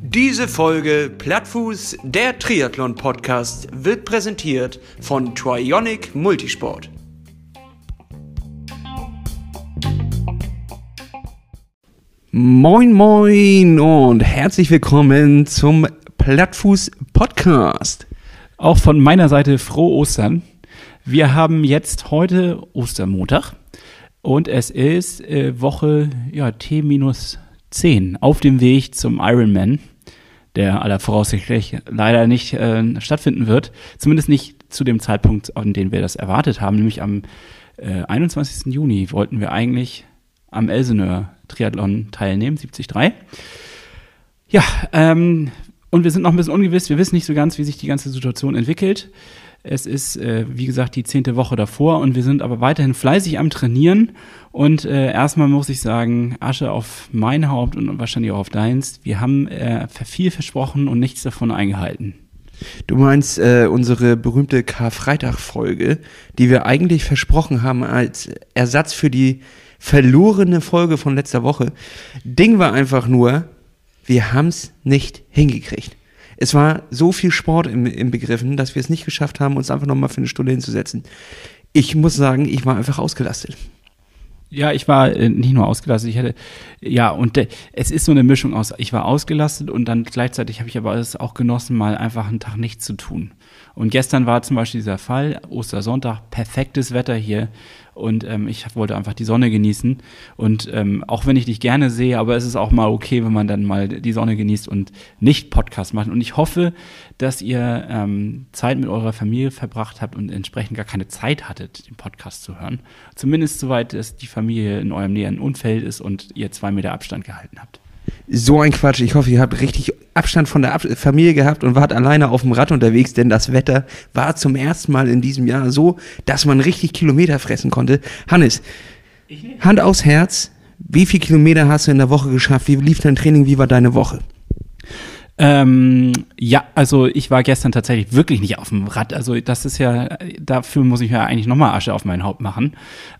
Diese Folge Plattfuß, der Triathlon-Podcast, wird präsentiert von Trionic Multisport. Moin, moin und herzlich willkommen zum Plattfuß Podcast. Auch von meiner Seite frohe Ostern. Wir haben jetzt heute Ostermontag und es ist äh, Woche ja, T-10 auf dem Weg zum Ironman, der aller voraussichtlich leider nicht äh, stattfinden wird. Zumindest nicht zu dem Zeitpunkt, an dem wir das erwartet haben, nämlich am äh, 21. Juni wollten wir eigentlich am Elseneur Triathlon teilnehmen, 73. Ja, ähm, und wir sind noch ein bisschen ungewiss. Wir wissen nicht so ganz, wie sich die ganze Situation entwickelt. Es ist, äh, wie gesagt, die zehnte Woche davor und wir sind aber weiterhin fleißig am Trainieren. Und äh, erstmal muss ich sagen, Asche auf mein Haupt und wahrscheinlich auch auf deins. Wir haben äh, viel versprochen und nichts davon eingehalten. Du meinst äh, unsere berühmte Karfreitag-Folge, die wir eigentlich versprochen haben als Ersatz für die verlorene Folge von letzter Woche. Ding war einfach nur, wir haben es nicht hingekriegt. Es war so viel Sport im, im Begriffen, dass wir es nicht geschafft haben, uns einfach nochmal für eine Stunde hinzusetzen. Ich muss sagen, ich war einfach ausgelastet. Ja, ich war äh, nicht nur ausgelastet, ich hatte, ja, und äh, es ist so eine Mischung aus, ich war ausgelastet und dann gleichzeitig habe ich aber es auch genossen, mal einfach einen Tag nichts zu tun. Und gestern war zum Beispiel dieser Fall, Ostersonntag, perfektes Wetter hier und ähm, ich wollte einfach die Sonne genießen. Und ähm, auch wenn ich dich gerne sehe, aber es ist auch mal okay, wenn man dann mal die Sonne genießt und nicht Podcast macht. Und ich hoffe, dass ihr ähm, Zeit mit eurer Familie verbracht habt und entsprechend gar keine Zeit hattet, den Podcast zu hören. Zumindest soweit es die Familie in eurem näheren Umfeld ist und ihr zwei Meter Abstand gehalten habt. So ein Quatsch. Ich hoffe, ihr habt richtig Abstand von der Ab Familie gehabt und wart alleine auf dem Rad unterwegs, denn das Wetter war zum ersten Mal in diesem Jahr so, dass man richtig Kilometer fressen konnte. Hannes, Hand aufs Herz. Wie viele Kilometer hast du in der Woche geschafft? Wie lief dein Training? Wie war deine Woche? Ähm, ja, also ich war gestern tatsächlich wirklich nicht auf dem Rad. Also das ist ja, dafür muss ich ja eigentlich nochmal Asche auf mein Haupt machen.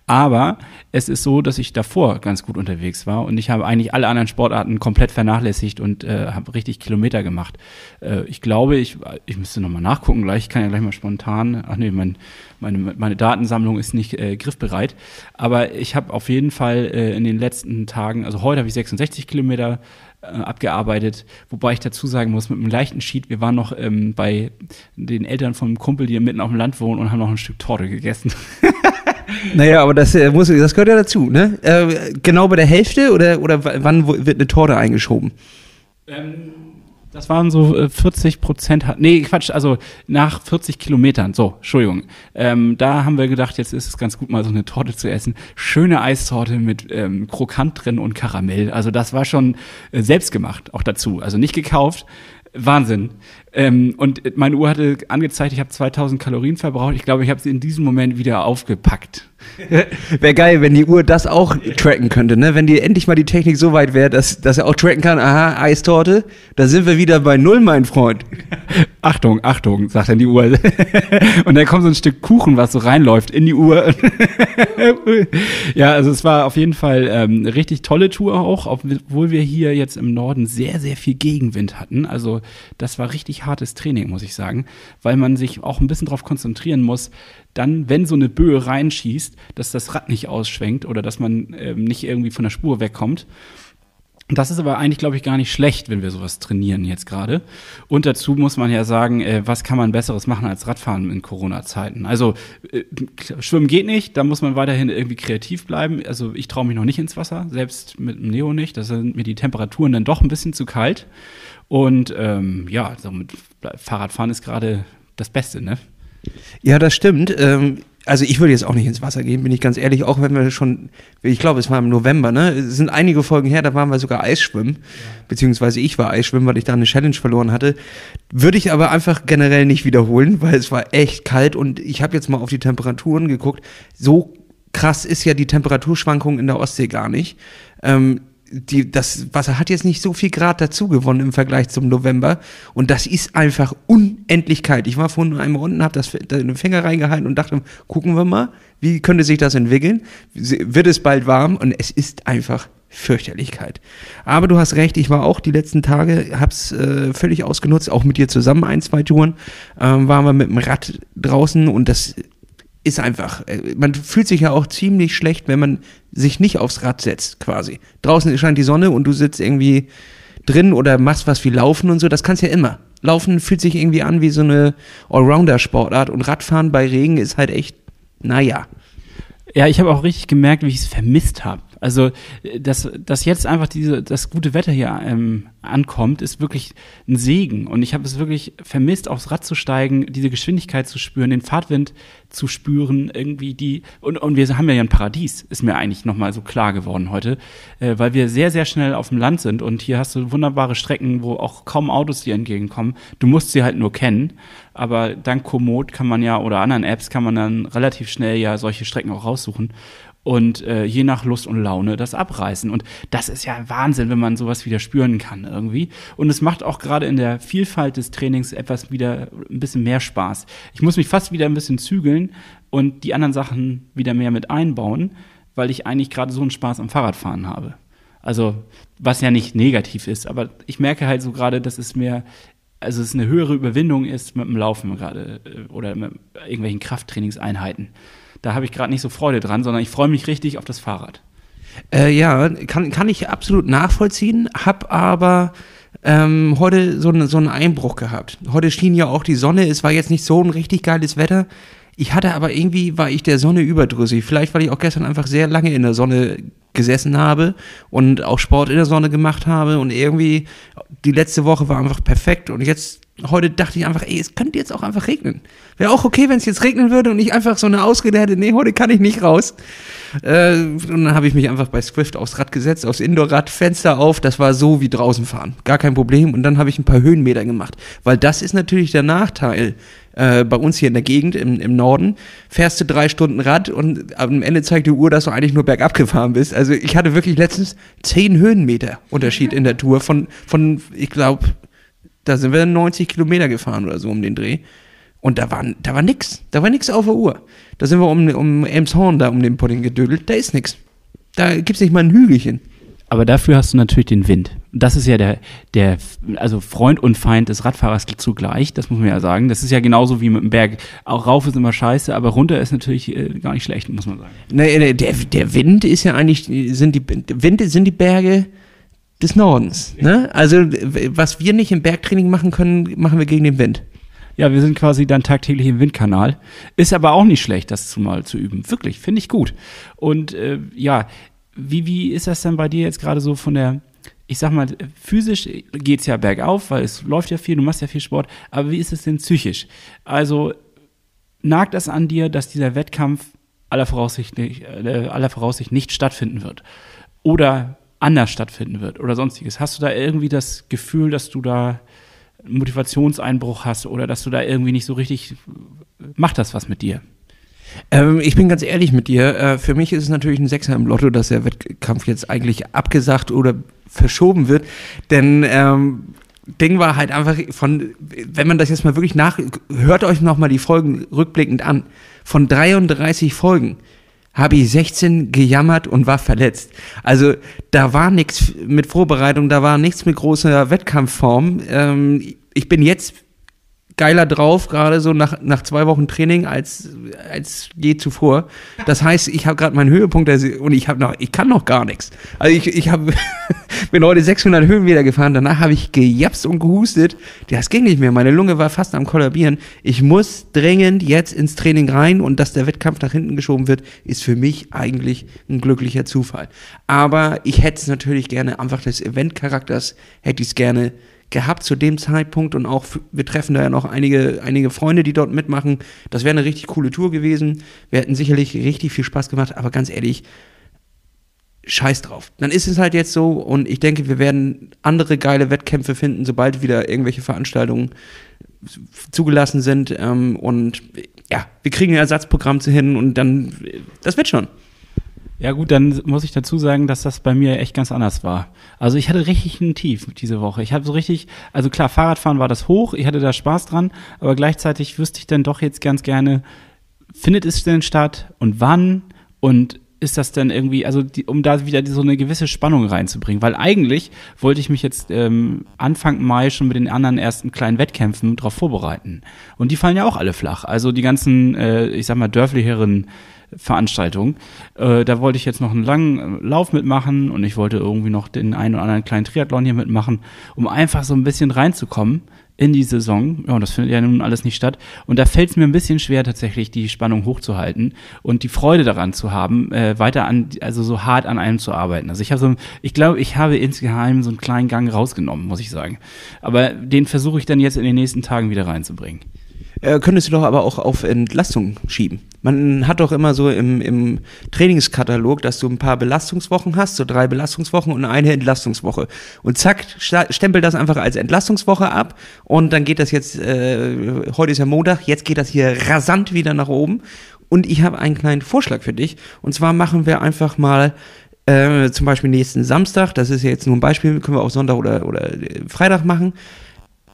Aber es ist so, dass ich davor ganz gut unterwegs war und ich habe eigentlich alle anderen Sportarten komplett vernachlässigt und äh, habe richtig Kilometer gemacht. Äh, ich glaube, ich, ich müsste nochmal nachgucken gleich, ich kann ja gleich mal spontan, ach nee, mein, meine, meine Datensammlung ist nicht äh, griffbereit. Aber ich habe auf jeden Fall äh, in den letzten Tagen, also heute habe ich 66 Kilometer abgearbeitet, wobei ich dazu sagen muss, mit einem leichten Sheet, wir waren noch ähm, bei den Eltern von einem Kumpel, die mitten auf dem Land wohnen und haben noch ein Stück Torte gegessen. naja, aber das, äh, muss, das gehört ja dazu, ne? Äh, genau bei der Hälfte oder, oder wann wird eine Torte eingeschoben? Ähm, das waren so 40 äh, Prozent. Nee, Quatsch, also nach 40 Kilometern. So, Entschuldigung. Ähm, da haben wir gedacht, jetzt ist es ganz gut, mal so eine Torte zu essen. Schöne Eistorte mit ähm, Krokant drin und Karamell. Also das war schon äh, selbst gemacht, auch dazu. Also nicht gekauft. Wahnsinn. Ähm, und meine Uhr hatte angezeigt, ich habe 2000 Kalorien verbraucht. Ich glaube, ich habe sie in diesem Moment wieder aufgepackt. wäre geil, wenn die Uhr das auch tracken könnte, ne? Wenn die endlich mal die Technik so weit wäre, dass, dass er auch tracken kann, aha, Eistorte, da sind wir wieder bei Null, mein Freund. Achtung, Achtung, sagt dann die Uhr. Und dann kommt so ein Stück Kuchen, was so reinläuft in die Uhr. ja, also es war auf jeden Fall ähm, richtig tolle Tour auch, obwohl wir hier jetzt im Norden sehr, sehr viel Gegenwind hatten. Also das war richtig hartes Training, muss ich sagen, weil man sich auch ein bisschen darauf konzentrieren muss, dann, wenn so eine Böe reinschießt, dass das Rad nicht ausschwenkt oder dass man ähm, nicht irgendwie von der Spur wegkommt. Das ist aber eigentlich, glaube ich, gar nicht schlecht, wenn wir sowas trainieren jetzt gerade. Und dazu muss man ja sagen, äh, was kann man Besseres machen als Radfahren in Corona-Zeiten? Also äh, Schwimmen geht nicht, da muss man weiterhin irgendwie kreativ bleiben. Also ich traue mich noch nicht ins Wasser, selbst mit dem Neo nicht. Da sind mir die Temperaturen dann doch ein bisschen zu kalt. Und ähm, ja, so mit Fahrradfahren ist gerade das Beste, ne? Ja, das stimmt. Ähm, also ich würde jetzt auch nicht ins Wasser gehen, bin ich ganz ehrlich, auch wenn wir schon, ich glaube, es war im November, ne? Es sind einige Folgen her, da waren wir sogar Eisschwimmen, ja. beziehungsweise ich war Eisschwimmen, weil ich da eine Challenge verloren hatte. Würde ich aber einfach generell nicht wiederholen, weil es war echt kalt und ich habe jetzt mal auf die Temperaturen geguckt. So krass ist ja die Temperaturschwankung in der Ostsee gar nicht. Ähm, die, das Wasser hat jetzt nicht so viel Grad dazu gewonnen im Vergleich zum November. Und das ist einfach unendlich kalt. Ich war vorhin einmal unten, habe das den Finger reingehalten und dachte, gucken wir mal, wie könnte sich das entwickeln? Wird es bald warm? Und es ist einfach Fürchterlichkeit. Aber du hast recht, ich war auch die letzten Tage, hab's äh, völlig ausgenutzt, auch mit dir zusammen ein, zwei Touren, ähm, waren wir mit dem Rad draußen und das ist einfach, äh, man fühlt sich ja auch ziemlich schlecht, wenn man sich nicht aufs Rad setzt, quasi. Draußen scheint die Sonne und du sitzt irgendwie drin oder machst was wie Laufen und so, das kannst ja immer. Laufen fühlt sich irgendwie an wie so eine Allrounder-Sportart und Radfahren bei Regen ist halt echt, naja. Ja, ich habe auch richtig gemerkt, wie ich es vermisst habe. Also, dass, dass jetzt einfach diese, das gute Wetter hier ähm, ankommt, ist wirklich ein Segen. Und ich habe es wirklich vermisst, aufs Rad zu steigen, diese Geschwindigkeit zu spüren, den Fahrtwind zu spüren, irgendwie die. Und, und wir haben ja ein Paradies, ist mir eigentlich nochmal so klar geworden heute, äh, weil wir sehr, sehr schnell auf dem Land sind. Und hier hast du wunderbare Strecken, wo auch kaum Autos dir entgegenkommen. Du musst sie halt nur kennen. Aber dank Komoot kann man ja oder anderen Apps kann man dann relativ schnell ja solche Strecken auch raussuchen und äh, je nach Lust und Laune das abreißen. Und das ist ja Wahnsinn, wenn man sowas wieder spüren kann irgendwie. Und es macht auch gerade in der Vielfalt des Trainings etwas wieder ein bisschen mehr Spaß. Ich muss mich fast wieder ein bisschen zügeln und die anderen Sachen wieder mehr mit einbauen, weil ich eigentlich gerade so einen Spaß am Fahrradfahren habe. Also, was ja nicht negativ ist, aber ich merke halt so gerade, dass es mir also es eine höhere Überwindung ist mit dem Laufen gerade äh, oder mit irgendwelchen Krafttrainingseinheiten da habe ich gerade nicht so Freude dran, sondern ich freue mich richtig auf das Fahrrad. Äh, ja, kann, kann ich absolut nachvollziehen, habe aber ähm, heute so, ne, so einen Einbruch gehabt. Heute schien ja auch die Sonne, es war jetzt nicht so ein richtig geiles Wetter. Ich hatte aber irgendwie, war ich der Sonne überdrüssig. Vielleicht, weil ich auch gestern einfach sehr lange in der Sonne gesessen habe und auch Sport in der Sonne gemacht habe und irgendwie die letzte Woche war einfach perfekt und jetzt heute dachte ich einfach, ey, es könnte jetzt auch einfach regnen. Wäre auch okay, wenn es jetzt regnen würde und ich einfach so eine Ausrede hätte, nee, heute kann ich nicht raus. Äh, und dann habe ich mich einfach bei Swift aufs Rad gesetzt, aufs Indoorrad, Fenster auf, das war so wie draußen fahren. Gar kein Problem. Und dann habe ich ein paar Höhenmeter gemacht. Weil das ist natürlich der Nachteil äh, bei uns hier in der Gegend im, im Norden. Fährst du drei Stunden Rad und am Ende zeigt die Uhr, dass du eigentlich nur bergab gefahren bist. Also ich hatte wirklich letztens zehn Höhenmeter Unterschied in der Tour von, von ich glaube, da sind wir 90 Kilometer gefahren oder so um den Dreh. Und da war, da war nix. Da war nix auf der Uhr. Da sind wir um, um Elmshorn da um den Pudding gedödelt. Da ist nix. Da gibt's nicht mal ein Hügelchen. Aber dafür hast du natürlich den Wind. Das ist ja der, der, also Freund und Feind des Radfahrers zugleich, das muss man ja sagen. Das ist ja genauso wie mit dem Berg. Auch rauf ist immer scheiße, aber runter ist natürlich äh, gar nicht schlecht, muss man sagen. Nee, der, der Wind ist ja eigentlich, sind die, Wind sind die Berge, des Nordens. Ne? Also was wir nicht im Bergtraining machen können, machen wir gegen den Wind. Ja, wir sind quasi dann tagtäglich im Windkanal. Ist aber auch nicht schlecht, das zumal zu üben. Wirklich, finde ich gut. Und äh, ja, wie, wie ist das denn bei dir jetzt gerade so von der, ich sag mal, physisch geht's ja bergauf, weil es läuft ja viel, du machst ja viel Sport, aber wie ist es denn psychisch? Also nagt das an dir, dass dieser Wettkampf aller Voraussicht, äh, aller Voraussicht nicht stattfinden wird? Oder anders stattfinden wird oder sonstiges. Hast du da irgendwie das Gefühl, dass du da Motivationseinbruch hast oder dass du da irgendwie nicht so richtig, macht das was mit dir? Ähm, ich bin ganz ehrlich mit dir. Äh, für mich ist es natürlich ein Sechser im Lotto, dass der Wettkampf jetzt eigentlich abgesagt oder verschoben wird. Denn ähm, Ding war halt einfach von, wenn man das jetzt mal wirklich nach, hört euch nochmal die Folgen rückblickend an. Von 33 Folgen habe ich 16 gejammert und war verletzt. Also da war nichts mit Vorbereitung, da war nichts mit großer Wettkampfform. Ähm, ich bin jetzt geiler drauf, gerade so nach, nach zwei Wochen Training als, als je zuvor. Das heißt, ich habe gerade meinen Höhepunkt und ich habe noch, ich kann noch gar nichts. Also ich, ich hab, bin heute 600 Höhenmeter gefahren, danach habe ich gejapst und gehustet. Das ging nicht mehr, meine Lunge war fast am kollabieren. Ich muss dringend jetzt ins Training rein und dass der Wettkampf nach hinten geschoben wird, ist für mich eigentlich ein glücklicher Zufall. Aber ich hätte es natürlich gerne, einfach des Event-Charakters, hätte ich es gerne gehabt zu dem Zeitpunkt und auch wir treffen da ja noch einige, einige Freunde, die dort mitmachen. Das wäre eine richtig coole Tour gewesen. Wir hätten sicherlich richtig viel Spaß gemacht, aber ganz ehrlich, scheiß drauf. Dann ist es halt jetzt so und ich denke, wir werden andere geile Wettkämpfe finden, sobald wieder irgendwelche Veranstaltungen zugelassen sind ähm, und ja, wir kriegen ein Ersatzprogramm zu hin und dann, das wird schon. Ja gut, dann muss ich dazu sagen, dass das bei mir echt ganz anders war. Also ich hatte richtig ein Tief diese Woche. Ich habe so richtig, also klar, Fahrradfahren war das hoch, ich hatte da Spaß dran, aber gleichzeitig wüsste ich dann doch jetzt ganz gerne, findet es denn statt und wann und ist das denn irgendwie, also die, um da wieder so eine gewisse Spannung reinzubringen? Weil eigentlich wollte ich mich jetzt ähm, Anfang Mai schon mit den anderen ersten kleinen Wettkämpfen darauf vorbereiten. Und die fallen ja auch alle flach. Also die ganzen, äh, ich sag mal, dörflicheren Veranstaltung. Äh, da wollte ich jetzt noch einen langen äh, Lauf mitmachen und ich wollte irgendwie noch den einen oder anderen kleinen Triathlon hier mitmachen, um einfach so ein bisschen reinzukommen in die Saison. Ja, und das findet ja nun alles nicht statt. Und da fällt es mir ein bisschen schwer, tatsächlich die Spannung hochzuhalten und die Freude daran zu haben, äh, weiter an, also so hart an einem zu arbeiten. Also ich habe so, ich glaube, ich habe insgeheim so einen kleinen Gang rausgenommen, muss ich sagen. Aber den versuche ich dann jetzt in den nächsten Tagen wieder reinzubringen. Äh, könntest du doch aber auch auf Entlastung schieben. Man hat doch immer so im, im Trainingskatalog, dass du ein paar Belastungswochen hast, so drei Belastungswochen und eine Entlastungswoche. Und zack, stempel das einfach als Entlastungswoche ab und dann geht das jetzt, äh, heute ist ja Montag, jetzt geht das hier rasant wieder nach oben. Und ich habe einen kleinen Vorschlag für dich. Und zwar machen wir einfach mal äh, zum Beispiel nächsten Samstag, das ist ja jetzt nur ein Beispiel, können wir auch Sonntag oder, oder Freitag machen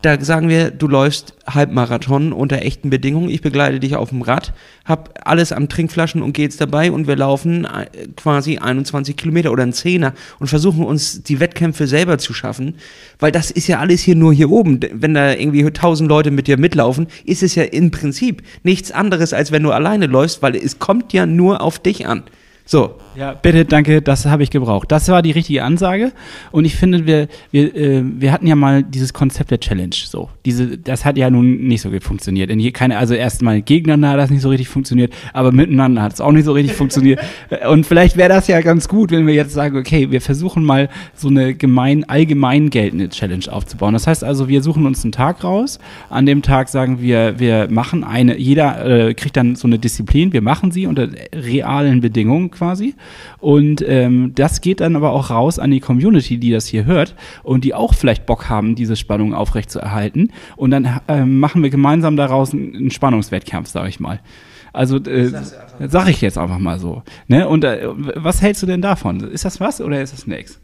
da sagen wir, du läufst Halbmarathon unter echten Bedingungen. Ich begleite dich auf dem Rad, hab alles am Trinkflaschen und geht's dabei und wir laufen äh, quasi 21 Kilometer oder ein Zehner und versuchen uns die Wettkämpfe selber zu schaffen, weil das ist ja alles hier nur hier oben. Wenn da irgendwie tausend Leute mit dir mitlaufen, ist es ja im Prinzip nichts anderes, als wenn du alleine läufst, weil es kommt ja nur auf dich an. So. Ja, bitte, danke, das habe ich gebraucht. Das war die richtige Ansage. Und ich finde, wir, wir, äh, wir hatten ja mal dieses Konzept der Challenge. So, diese, das hat ja nun nicht so gut funktioniert. In je, keine, also erstmal gegeneinander hat das nicht so richtig funktioniert, aber miteinander hat es auch nicht so richtig funktioniert. Und vielleicht wäre das ja ganz gut, wenn wir jetzt sagen, okay, wir versuchen mal so eine gemein, allgemein geltende Challenge aufzubauen. Das heißt also, wir suchen uns einen Tag raus. An dem Tag sagen wir, wir machen eine, jeder äh, kriegt dann so eine Disziplin, wir machen sie unter realen Bedingungen quasi. Und ähm, das geht dann aber auch raus an die Community, die das hier hört und die auch vielleicht Bock haben, diese Spannung aufrechtzuerhalten. Und dann ähm, machen wir gemeinsam daraus einen, Spannungswettkampf, sage ich mal. Also äh, sag ich jetzt einfach mal so. Ne? Und äh, was hältst du denn davon? Ist das was oder ist das nix?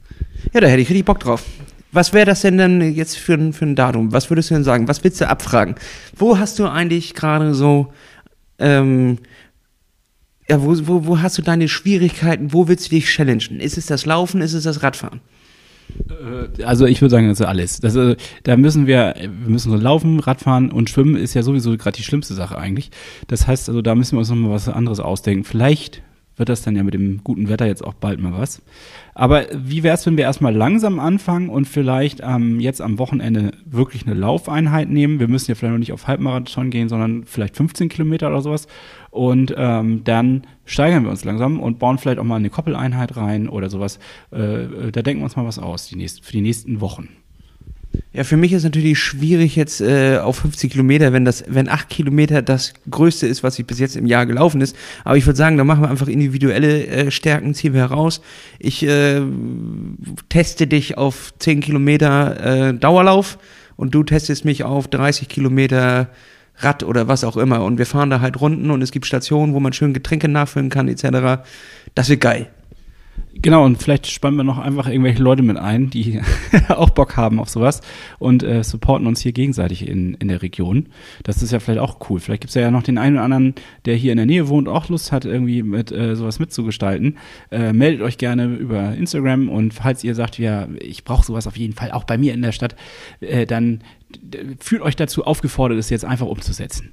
Ja, da hätte ich richtig Bock drauf. Was wäre das denn denn jetzt für, ein, für ein Datum? Was würdest du denn sagen? Was willst du abfragen? Wo hast du eigentlich gerade so ähm, ja, wo, wo, wo hast du deine Schwierigkeiten? Wo willst du dich challengen? Ist es das Laufen? Ist es das Radfahren? Äh, also ich würde sagen, das ist alles. Das, äh, da müssen wir, wir müssen so laufen, Radfahren und Schwimmen ist ja sowieso gerade die schlimmste Sache eigentlich. Das heißt, also da müssen wir uns nochmal was anderes ausdenken. Vielleicht wird das dann ja mit dem guten Wetter jetzt auch bald mal was. Aber wie wäre es, wenn wir erstmal langsam anfangen und vielleicht ähm, jetzt am Wochenende wirklich eine Laufeinheit nehmen? Wir müssen ja vielleicht noch nicht auf Halbmarathon gehen, sondern vielleicht 15 Kilometer oder sowas. Und ähm, dann steigern wir uns langsam und bauen vielleicht auch mal eine Koppeleinheit rein oder sowas. Äh, äh da denken wir uns mal was aus die nächsten, für die nächsten Wochen. Ja, für mich ist natürlich schwierig jetzt äh, auf 50 Kilometer, wenn das, wenn 8 Kilometer das Größte ist, was ich bis jetzt im Jahr gelaufen ist. Aber ich würde sagen, da machen wir einfach individuelle äh, Stärken, ziehen wir heraus. Ich äh, teste dich auf 10 Kilometer äh, Dauerlauf und du testest mich auf 30 Kilometer Rad oder was auch immer. Und wir fahren da halt Runden und es gibt Stationen, wo man schön Getränke nachfüllen kann, etc. Das wird geil. Genau, und vielleicht spannen wir noch einfach irgendwelche Leute mit ein, die auch Bock haben auf sowas und äh, supporten uns hier gegenseitig in, in der Region. Das ist ja vielleicht auch cool. Vielleicht gibt es ja noch den einen oder anderen, der hier in der Nähe wohnt, auch Lust hat, irgendwie mit äh, sowas mitzugestalten. Äh, meldet euch gerne über Instagram und falls ihr sagt, ja, ich brauche sowas auf jeden Fall auch bei mir in der Stadt, äh, dann fühlt euch dazu aufgefordert, es jetzt einfach umzusetzen.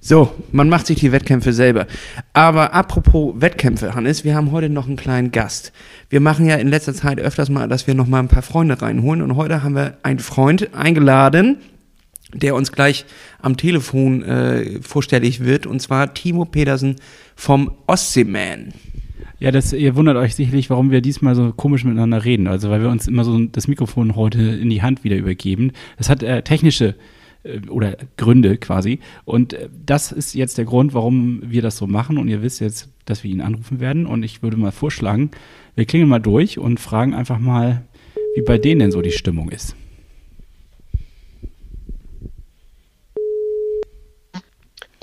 So, man macht sich die Wettkämpfe selber. Aber apropos Wettkämpfe, Hannes, wir haben heute noch einen kleinen Gast. Wir machen ja in letzter Zeit öfters mal, dass wir noch mal ein paar Freunde reinholen. Und heute haben wir einen Freund eingeladen, der uns gleich am Telefon äh, vorstellig wird. Und zwar Timo Pedersen vom Ostseeman. Ja, das, ihr wundert euch sicherlich, warum wir diesmal so komisch miteinander reden. Also, weil wir uns immer so das Mikrofon heute in die Hand wieder übergeben. Das hat äh, technische äh, oder Gründe quasi. Und äh, das ist jetzt der Grund, warum wir das so machen. Und ihr wisst jetzt, dass wir ihn anrufen werden. Und ich würde mal vorschlagen, wir klingeln mal durch und fragen einfach mal, wie bei denen denn so die Stimmung ist.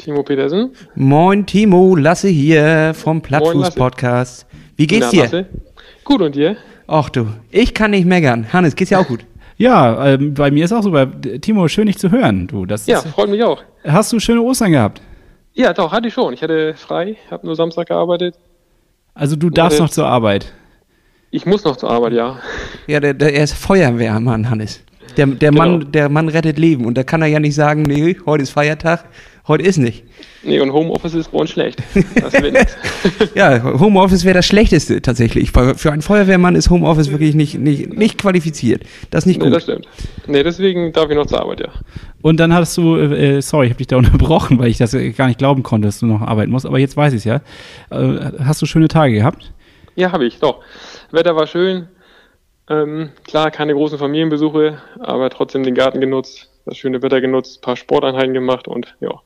Timo Petersen. Moin Timo, Lasse hier vom Plattfuß Podcast. Wie geht's Na, dir? Lasse. Gut und dir? Ach du, ich kann nicht meckern. Hannes, geht's dir auch gut? Ja, ähm, bei mir ist auch so. Bei, Timo, schön dich zu hören. Du, das ja, ist, freut mich auch. Hast du schöne Ostern gehabt? Ja, doch, hatte ich schon. Ich hatte frei, habe nur Samstag gearbeitet. Also du darfst noch zur Arbeit. Ich muss noch zur Arbeit, ja. Ja, der, der, er ist Feuerwehrmann, Hannes. Der, der, Genau. Mann, der Mann rettet Leben. Und da kann er ja nicht sagen, nee, heute ist Feiertag, heute ist nicht. Nee, und Homeoffice ist uns schlecht. Das wird. Ja, Homeoffice wäre das Schlechteste tatsächlich. Für einen Feuerwehrmann ist Homeoffice wirklich nicht, nicht, nicht qualifiziert. Das ist nicht Nee, gut. das stimmt. Nee, deswegen darf ich noch zur Arbeit, ja. Und dann hattest du, äh, sorry, ich habe dich da unterbrochen, weil ich das äh, gar nicht glauben konnte, dass du noch arbeiten musst. Aber jetzt weiß ich es ja. Äh, hast du schöne Tage gehabt? Ja, habe ich, doch. Wetter war schön. Ähm, klar, keine großen Familienbesuche, aber trotzdem den Garten genutzt, das schöne Wetter genutzt, ein paar Sporteinheiten gemacht und ja,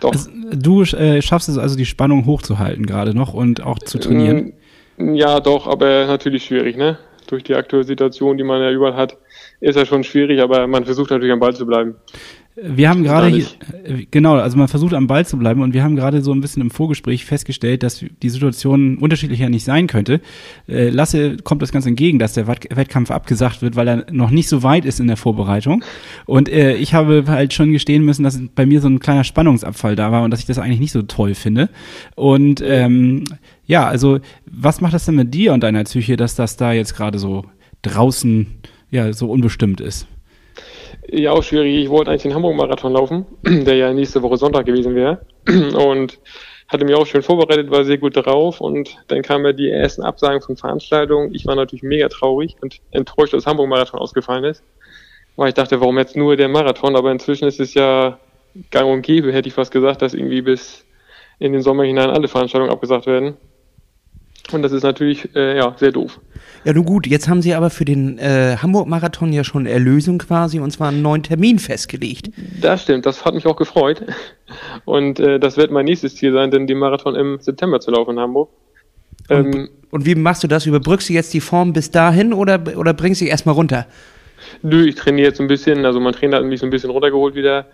doch. Also, du äh, schaffst es also, die Spannung hochzuhalten gerade noch und auch zu trainieren. Mm, Ja, doch, aber natürlich schwierig, ne? Durch die aktuelle Situation, die man ja überall hat, ist ja schon schwierig, aber man versucht natürlich am Ball zu bleiben. Wir haben gerade hier, äh, genau, also man versucht am Ball zu bleiben und wir haben gerade so ein bisschen im Vorgespräch festgestellt, dass die Situation unterschiedlicher nicht sein könnte. Äh, Lasse kommt das ganz entgegen, dass der Wett- Wettkampf abgesagt wird, weil er noch nicht so weit ist in der Vorbereitung. Und äh, ich habe halt schon gestehen müssen, dass bei mir so ein kleiner Spannungsabfall da war und dass ich das eigentlich nicht so toll finde. Und ähm, ja, also was macht das denn mit dir und deiner Psyche, dass das da jetzt gerade so draußen ja so unbestimmt ist? Ja, auch schwierig. Ich wollte eigentlich den Hamburg-Marathon laufen, der ja nächste Woche Sonntag gewesen wäre. Und hatte mich auch schön vorbereitet, war sehr gut drauf. Und dann kamen ja die ersten Absagen von Veranstaltungen. Ich war natürlich mega traurig und enttäuscht, dass Hamburg-Marathon ausgefallen ist. Weil ich dachte, warum jetzt nur der Marathon? Aber inzwischen ist es ja gang und gäbe, hätte ich fast gesagt, dass irgendwie bis in den Sommer hinein alle Veranstaltungen abgesagt werden. Und das ist natürlich äh, ja sehr doof. Ja, nun gut, jetzt haben sie aber für den äh, Hamburg-Marathon ja schon Erlösung quasi und zwar einen neuen Termin festgelegt. Das stimmt, das hat mich auch gefreut. Und äh, das wird mein nächstes Ziel sein, denn den Marathon im September zu laufen in Hamburg. Ähm, Und wie machst du das? Überbrückst du jetzt die Form bis dahin oder, oder bringst du dich erstmal runter? nö, ich trainiere jetzt ein bisschen, also mein Trainer hat mich so ein bisschen runtergeholt wieder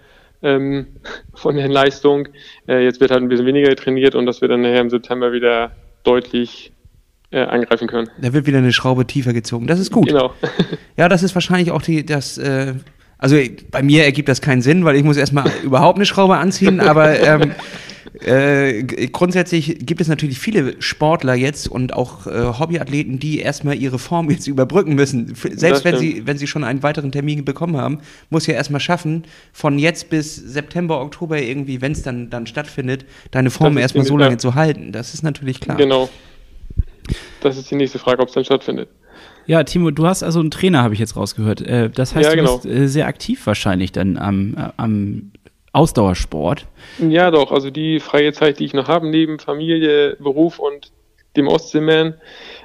ähm, von der Leistung. Äh, jetzt wird halt ein bisschen weniger trainiert und dass wir dann nachher im September wieder deutlich äh, angreifen können. Da wird wieder eine Schraube tiefer gezogen. Das ist gut. Genau. Ja, das ist wahrscheinlich auch die, das, äh, also bei mir ergibt das keinen Sinn, weil ich muss erstmal überhaupt eine Schraube anziehen, aber ähm, äh, grundsätzlich gibt es natürlich viele Sportler jetzt und auch äh, Hobbyathleten, die erstmal ihre Form jetzt überbrücken müssen. F- Selbst wenn sie, wenn sie schon einen weiteren Termin bekommen haben, muss ja erstmal schaffen, von jetzt bis September, Oktober irgendwie, wenn es dann, dann stattfindet, deine Form erstmal so lange ja. zu halten. Das ist natürlich klar. Genau. Das ist die nächste Frage, ob es dann stattfindet. Ja, Timo, du hast also einen Trainer, habe ich jetzt rausgehört. Äh, Das heißt, Ja, genau. du bist äh, sehr aktiv wahrscheinlich dann am, äh, am Ausdauersport. Ja, doch. Also die freie Zeit, die ich noch habe, neben Familie, Beruf und dem Ostseeman,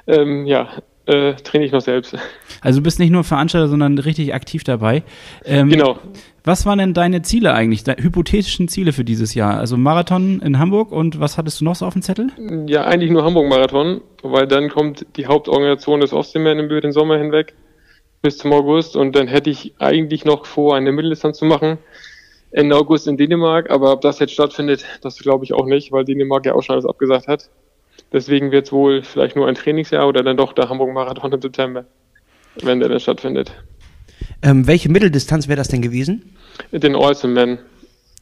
ähm, ja, äh, trainiere ich noch selbst. Also du bist nicht nur Veranstalter, sondern richtig aktiv dabei. Ähm, Genau. Was waren denn deine Ziele eigentlich, deine hypothetischen Ziele für dieses Jahr? Also Marathon in Hamburg und was hattest du noch so auf dem Zettel? Ja, eigentlich nur Hamburg-Marathon, weil dann kommt die Hauptorganisation des Ostseeman über den Sommer hinweg bis zum August und dann hätte ich eigentlich noch vor, eine Mitteldistanz zu machen. Ende August in Dänemark, aber ob das jetzt stattfindet, das glaube ich auch nicht, weil Dänemark ja auch schon alles abgesagt hat. Deswegen wird es wohl vielleicht nur ein Trainingsjahr oder dann doch der Hamburg-Marathon im September, wenn der dann stattfindet. Ähm, welche Mitteldistanz wäre das denn gewesen? Den Olsenman,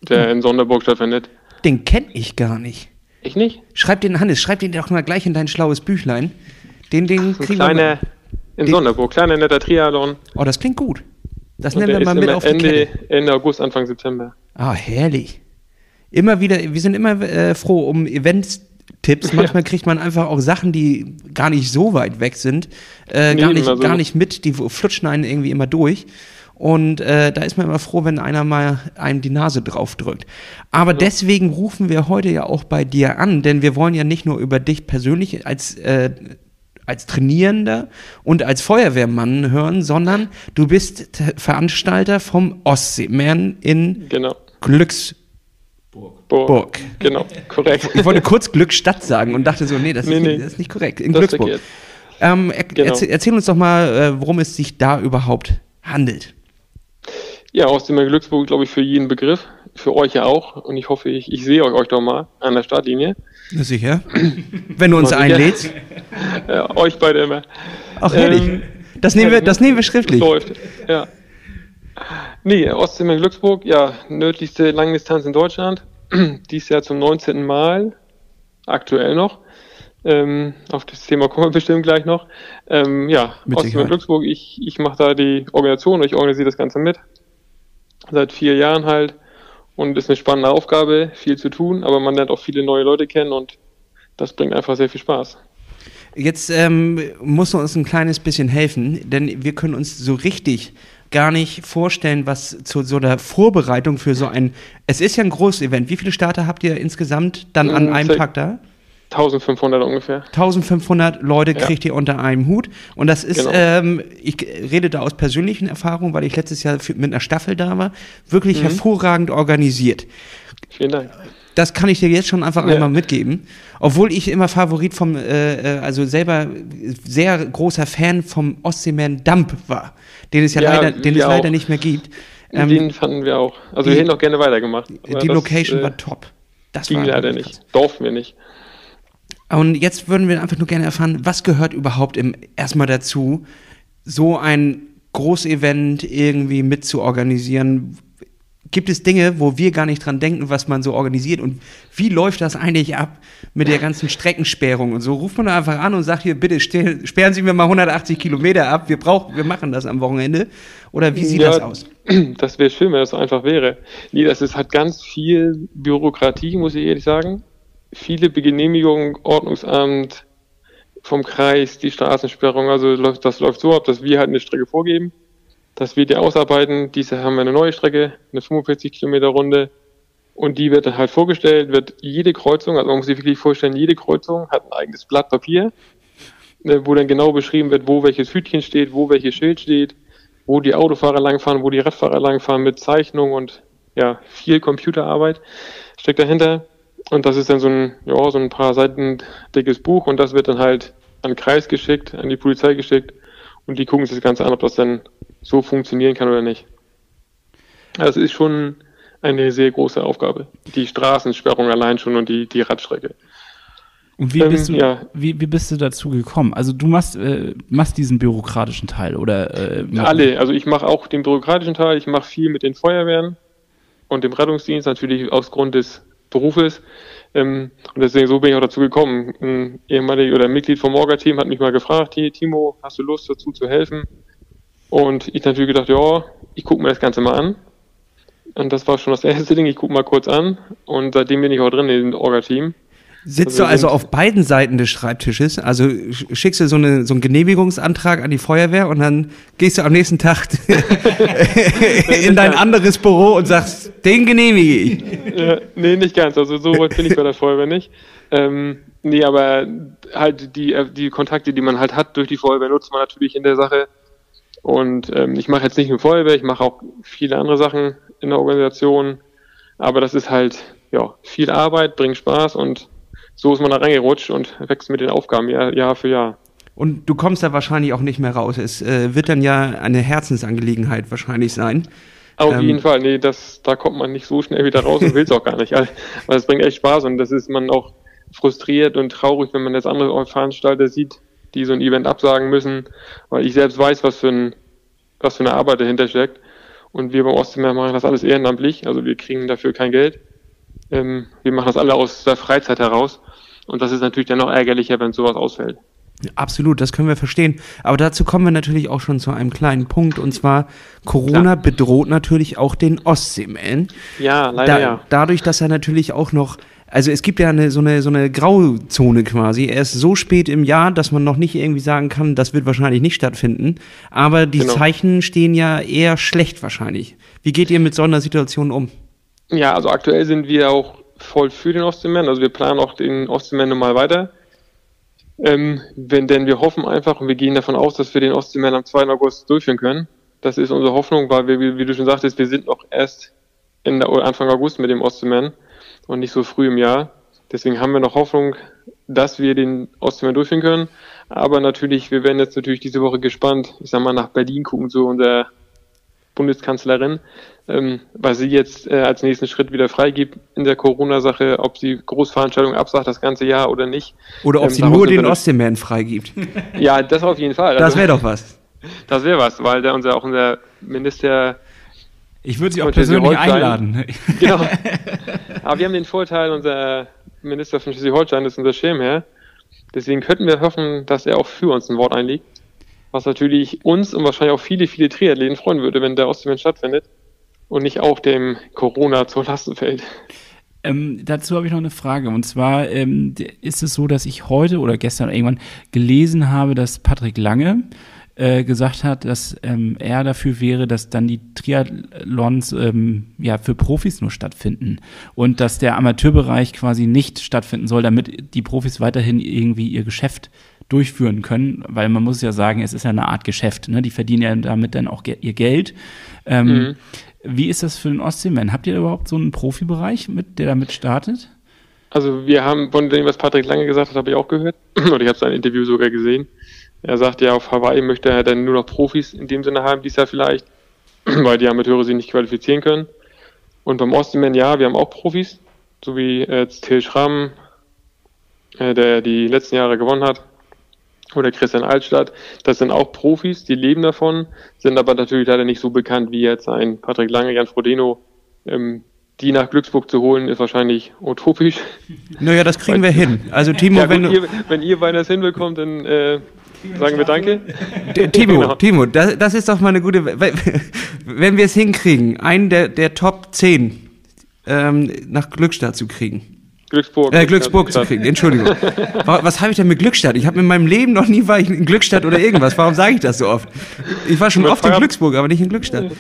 der in Sonderburg stattfindet. Den kenne ich gar nicht. Ich nicht? Schreib den, Hannes, schreib den doch mal gleich in dein schlaues Büchlein. Den, den Ein kriegen kleiner, in Die- Sonderburg, kleiner netter Triathlon. Oh, das klingt gut. Das Und nehmen wir mal mit auf die Ende, Kette. Ende August, Anfang September. Ah, herrlich. Immer wieder, wir sind immer äh, froh um Events-Tipps. Manchmal kriegt man einfach auch Sachen, die gar nicht so weit weg sind, äh, Nee, gar, nicht, so. gar nicht mit, die flutschen einen irgendwie immer durch. Und äh, da ist man immer froh, wenn einer mal einem die Nase drauf drückt. Aber deswegen rufen wir heute ja auch bei dir an, denn wir wollen ja nicht nur über dich persönlich als, äh, als Trainierender und als Feuerwehrmann hören, sondern du bist Veranstalter vom Ostseeman in Genau. Glücksburg. Burg. Genau, korrekt. Ich wollte kurz Glückstadt sagen und dachte so, nee, das, Nee, ist, nee. Nicht, das ist nicht korrekt. In Das Glücksburg. Ähm, er, Genau. erzähl, erzähl uns doch mal, äh, worum es sich da überhaupt handelt. Ja, aus dem Glücksburg, glaube ich, für jeden Begriff. Für euch ja auch. Und ich hoffe, ich, ich sehe euch, euch doch mal an der Startlinie. Na sicher. Wenn du uns einlädst. Ja, euch beide immer. Ach, herrlich. Ähm, das, nehmen wir, das nehmen wir schriftlich. Läuft, ja. Nee, Ostsee Glücksburg, ja, nördlichste Langdistanz in Deutschland. Dies Jahr zum 19. Mal, aktuell noch. Ähm, auf das Thema kommen wir bestimmt gleich noch. Ähm, ja, Sicherheit. und Glücksburg, ich, ich mache da die Organisation, ich organisiere das Ganze mit. Seit vier Jahren halt. Und ist eine spannende Aufgabe, viel zu tun, aber man lernt auch viele neue Leute kennen und das bringt einfach sehr viel Spaß. Jetzt ähm, musst du uns ein kleines bisschen helfen, denn wir können uns so richtig gar nicht vorstellen, was zu so der Vorbereitung für so ein. Es ist ja ein großes Event. Wie viele Starter habt ihr insgesamt dann an Ähm, einem Tag da? 1500 ungefähr. 1500 Leute Ja. kriegt ihr unter einem Hut. Und das ist, Genau. ähm, ich rede da aus persönlichen Erfahrungen, weil ich letztes Jahr für, mit einer Staffel da war, wirklich Mhm. hervorragend organisiert. Vielen Dank. Das kann ich dir jetzt schon einfach Ja. einmal mitgeben. Obwohl ich immer Favorit vom, äh, äh, also selber sehr großer Fan vom Ostseeman Dump war, den es ja, Ja, leider, den es leider nicht mehr gibt. Ähm, Den fanden wir auch. Also die- wir hätten auch gerne weitergemacht. die das, Location äh, war top. Das Ging leider nicht. Durften wir nicht. Und jetzt würden wir einfach nur gerne erfahren, was gehört überhaupt im, erstmal dazu, so ein Großevent irgendwie mitzuorganisieren? Gibt es Dinge, wo wir gar nicht dran denken, was man so organisiert? Und wie läuft das eigentlich ab mit der ganzen Streckensperrung und so? Ruft man da einfach an und sagt hier, bitte sperren Sie mir mal 180 Kilometer ab, wir brauchen, wir machen das am Wochenende? Oder wie sieht Ja, das aus? Das wäre schön, wenn das so einfach wäre. Nee, das ist, hat ganz viel Bürokratie, muss ich ehrlich sagen. Viele Genehmigungen, Ordnungsamt, vom Kreis, die Straßensperrung, also das läuft so ab, dass wir halt eine Strecke vorgeben, dass wir die ausarbeiten. Diese haben wir eine neue Strecke, eine 45 Kilometer Runde. Und die wird dann halt vorgestellt, wird jede Kreuzung, also man muss sich wirklich vorstellen, jede Kreuzung hat ein eigenes Blatt Papier, ne, wo dann genau beschrieben wird, wo welches Hütchen steht, wo welches Schild steht, wo die Autofahrer langfahren, wo die Radfahrer langfahren mit Zeichnung und ja, viel Computerarbeit steckt dahinter. Und das ist dann so ein, ja, so ein paar Seiten dickes Buch und das wird dann halt an den Kreis geschickt, an die Polizei geschickt und die gucken sich das Ganze an, ob das dann so funktionieren kann oder nicht. Es ist schon eine sehr große Aufgabe. Die Straßensperrung allein schon und die, die Radstrecke. Und wie Ähm, bist du, ja. wie, wie bist du dazu gekommen? Also du machst, äh, machst diesen bürokratischen Teil oder äh, Alle, also ich mache auch den bürokratischen Teil, ich mache viel mit den Feuerwehren und dem Rettungsdienst, natürlich aus Grund des Berufes. Ähm, und deswegen so bin ich auch dazu gekommen. Ein ehemaliger oder ein Mitglied vom Orga-Team hat mich mal gefragt, hey Timo, hast du Lust dazu zu helfen? Und ich natürlich gedacht, ja, ich gucke mir das Ganze mal an. Und das war schon das erste Ding, ich gucke mal kurz an. Und seitdem bin ich auch drin in dem Orga-Team. Sitzt Also du also sind- auf beiden Seiten des Schreibtisches? Also sch- schickst du so, eine, so einen Genehmigungsantrag an die Feuerwehr und dann gehst du am nächsten Tag in dein anderes Büro und sagst, den genehmige ich. Ja, nee, nicht ganz. Also so weit bin ich bei der Feuerwehr nicht. Ähm, nee, aber halt die, äh, die Kontakte, die man halt hat durch die Feuerwehr, nutzt man natürlich in der Sache. Und ähm, ich mache jetzt nicht nur Feuerwehr, ich mache auch viele andere Sachen in der Organisation. Aber das ist halt ja viel Arbeit, bringt Spaß und so ist man da reingerutscht und wächst mit den Aufgaben Jahr, Jahr für Jahr. Und du kommst da wahrscheinlich auch nicht mehr raus. Es äh, wird dann ja eine Herzensangelegenheit wahrscheinlich sein. Auf Ähm, jeden Fall, nee, das, da kommt man nicht so schnell wieder raus und will es auch gar nicht. Weil es bringt echt Spaß und das ist man auch frustriert und traurig, wenn man jetzt andere Veranstalter sieht, die so ein Event absagen müssen, weil ich selbst weiß, was für ein, was für eine Arbeit dahinter steckt. Und wir beim Ostseemeer machen das alles ehrenamtlich, also wir kriegen dafür kein Geld. Ähm, wir machen das alle aus der Freizeit heraus. Und das ist natürlich dann noch ärgerlicher, wenn sowas ausfällt. Absolut, das können wir verstehen. Aber dazu kommen wir natürlich auch schon zu einem kleinen Punkt. Und zwar, Corona Klar. bedroht natürlich auch den Ostseeman. Ja, leider Da, ja. Dadurch, dass er natürlich auch noch, also es gibt ja eine, so, eine, so eine Grauzone quasi. Er ist so spät im Jahr, dass man noch nicht irgendwie sagen kann, das wird wahrscheinlich nicht stattfinden. Aber die Genau. Zeichen stehen ja eher schlecht wahrscheinlich. Wie geht ihr mit so einer Situation um? Ja, also aktuell sind wir auch voll für den Ostseeman. Also wir planen auch den Ostseeman nochmal weiter. Ähm, wenn, denn wir hoffen einfach und wir gehen davon aus, dass wir den Ostseeman am 2. August durchführen können. Das ist unsere Hoffnung, weil wir, wie, du schon sagtest, wir sind noch erst in der, Anfang August mit dem Ostseeman und nicht so früh im Jahr. Deswegen haben wir noch Hoffnung, dass wir den Ostseeman durchführen können. Aber natürlich, wir werden jetzt natürlich diese Woche gespannt, ich sag mal, nach Berlin gucken, so unser Bundeskanzlerin, ähm, weil sie jetzt äh, als nächsten Schritt wieder freigibt in der Corona-Sache, ob sie Großveranstaltungen absagt das ganze Jahr oder nicht. Oder ob Ähm, sie nur den Ostseeman freigibt. Ja, das auf jeden Fall. Das Also, wäre doch was. das wäre was, weil der unser auch unser Minister Ich würde sie auch persönlich einladen. Genau. Aber wir haben den Vorteil, unser Minister von Schleswig-Holstein ist unser Schirmherr. Deswegen könnten wir hoffen, dass er auch für uns ein Wort einlegt. Was natürlich uns und wahrscheinlich auch viele, viele Triathleten freuen würde, wenn der Ostseeman stattfindet und nicht auch dem Corona zur Lasten fällt. Ähm, dazu habe ich noch eine Frage. Und zwar ähm, ist es so, dass ich heute oder gestern irgendwann gelesen habe, dass Patrick Lange äh, gesagt hat, dass ähm, er dafür wäre, dass dann die Triathlons ähm, ja für Profis nur stattfinden und dass der Amateurbereich quasi nicht stattfinden soll, damit die Profis weiterhin irgendwie ihr Geschäft durchführen können, weil man muss ja sagen, es ist ja eine Art Geschäft, ne? Die verdienen ja damit dann auch ge ihr Geld. Ähm, mhm. Wie ist das für den Ostseeman? Habt ihr überhaupt so einen Profibereich, mit, der damit startet? Also wir haben von dem, was Patrick Lange gesagt hat, habe ich auch gehört. Oder ich habe sein Interview sogar gesehen. Er sagt ja, auf Hawaii möchte er dann nur noch Profis in dem Sinne haben, dies Jahr vielleicht, weil die Amateure sich nicht qualifizieren können. Und beim Ostseeman, ja, wir haben auch Profis, so wie äh, Till Schramm, äh, der die letzten Jahre gewonnen hat, oder Christian Altstadt. Das sind auch Profis, die leben davon, sind aber natürlich leider nicht so bekannt wie jetzt ein Patrick Lange, Jan Frodeno. Ähm, die nach Glücksburg zu holen, ist wahrscheinlich utopisch. Naja, das kriegen wir hin. Also Timo, ja, gut, wenn, ihr, wenn ihr beinahe das hinbekommt, dann äh, Sagen wir Danke. Timo, genau. Timo, das, das, ist doch mal eine gute. Wenn wir es hinkriegen, einen der, der Top 10 ähm, nach Glückstadt zu kriegen. Glücksburg. Äh, Glücksburg zu kriegen, Entschuldigung. Was habe ich denn mit Glückstadt? Ich habe in meinem Leben noch nie war ich in Glückstadt oder irgendwas. Warum sage ich das so oft? Ich war schon oft in Glücksburg, aber nicht in Glückstadt.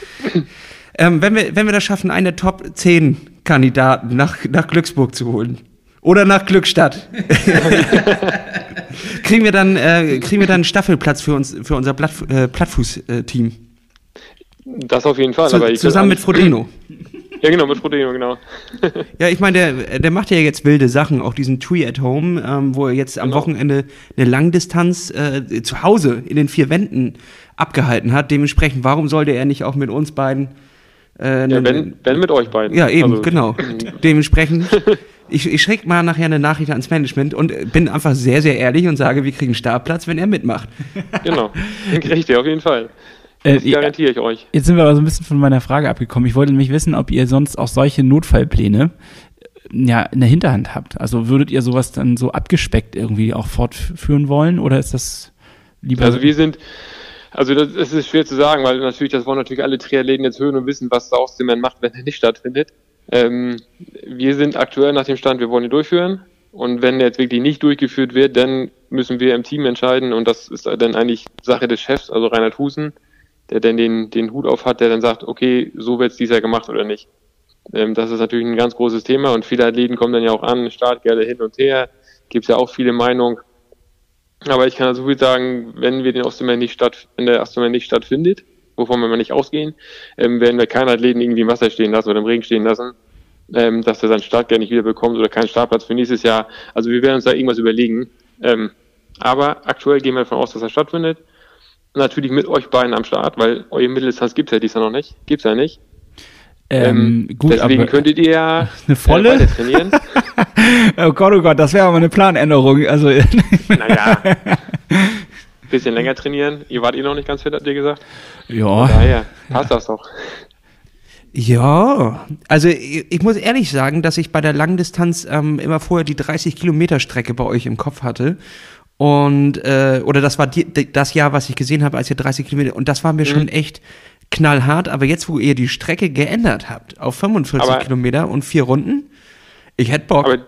Ähm, wenn, wir, wenn wir das schaffen, eine Top 10 Kandidaten nach, nach Glücksburg zu holen. Oder nach Glückstadt. kriegen wir dann, äh, kriegen wir dann einen Staffelplatz für uns, für unser Platt, äh, Plattfuß-Team. Das auf jeden Fall. Zu, zusammen mit Frodeno. Ja, genau, mit Frodeno, genau. ja, ich meine, der, der macht ja jetzt wilde Sachen, auch diesen Tree at Home, ähm, wo er jetzt am genau. Wochenende eine Langdistanz äh, zu Hause in den vier Wänden abgehalten hat. Dementsprechend, warum sollte er nicht auch mit uns beiden äh, ja, wenn, wenn mit euch beiden. Ja, eben, also. genau. Dementsprechend ich, ich schicke mal nachher eine Nachricht ans Management und bin einfach sehr, sehr ehrlich und sage, wir kriegen Startplatz, wenn er mitmacht. Genau, den kriegt ihr auf jeden Fall. Äh, das garantiere ich euch. Jetzt sind wir aber so ein bisschen von meiner Frage abgekommen. Ich wollte nämlich wissen, ob ihr sonst auch solche Notfallpläne äh, ja, in der Hinterhand habt. Also würdet ihr sowas dann so abgespeckt irgendwie auch fortführen wollen oder ist das lieber? Also wir sind, also das, das ist schwer zu sagen, weil natürlich, das wollen natürlich alle Triathleten jetzt hören und wissen, was der Auszimmern macht, wenn er nicht stattfindet. Ähm, wir sind aktuell nach dem Stand, wir wollen ihn durchführen. Und wenn er jetzt wirklich nicht durchgeführt wird, dann müssen wir im Team entscheiden. Und das ist dann eigentlich Sache des Chefs, also Reinhard Husen, der dann den, den Hut auf hat, der dann sagt, okay, so wird es dieser gemacht oder nicht. Ähm, das ist natürlich ein ganz großes Thema und viele Athleten kommen dann ja auch an, Startgelder hin und her, gibt es ja auch viele Meinungen. Aber ich kann also viel sagen, wenn wir den Ostermann nicht statt, wenn der Ostermann nicht stattfindet, wovon wir mal nicht ausgehen, ähm, werden wir keinen Athleten irgendwie im Wasser stehen lassen oder im Regen stehen lassen, ähm, dass er seinen Startgeld nicht wieder bekommt oder keinen Startplatz für nächstes Jahr. Also wir werden uns da irgendwas überlegen. Ähm, aber aktuell gehen wir davon aus, dass er stattfindet. Natürlich mit euch beiden am Start, weil eure Mitteldistanz gibt's ja dies Jahr noch nicht. Gibt's ja nicht. Ähm, ähm, gut, deswegen könntet ihr ja eine volle äh, trainieren. oh Gott, oh Gott, das wäre aber eine Planänderung. Also naja, bisschen länger trainieren. Ihr wart eh noch nicht ganz fit, habt ihr gesagt? Ja. Daher passt das doch. Ja, also ich, ich, muss ehrlich sagen, dass ich bei der Langdistanz ähm, immer vorher die 30 Kilometer Strecke bei euch im Kopf hatte. Und, äh, oder das war die, das Jahr, was ich gesehen habe, als ihr 30 Kilometer, und das war mir mhm. schon echt knallhart. Aber jetzt, wo ihr die Strecke geändert habt auf 45 aber, Kilometer und vier Runden, ich hätte Bock. Aber,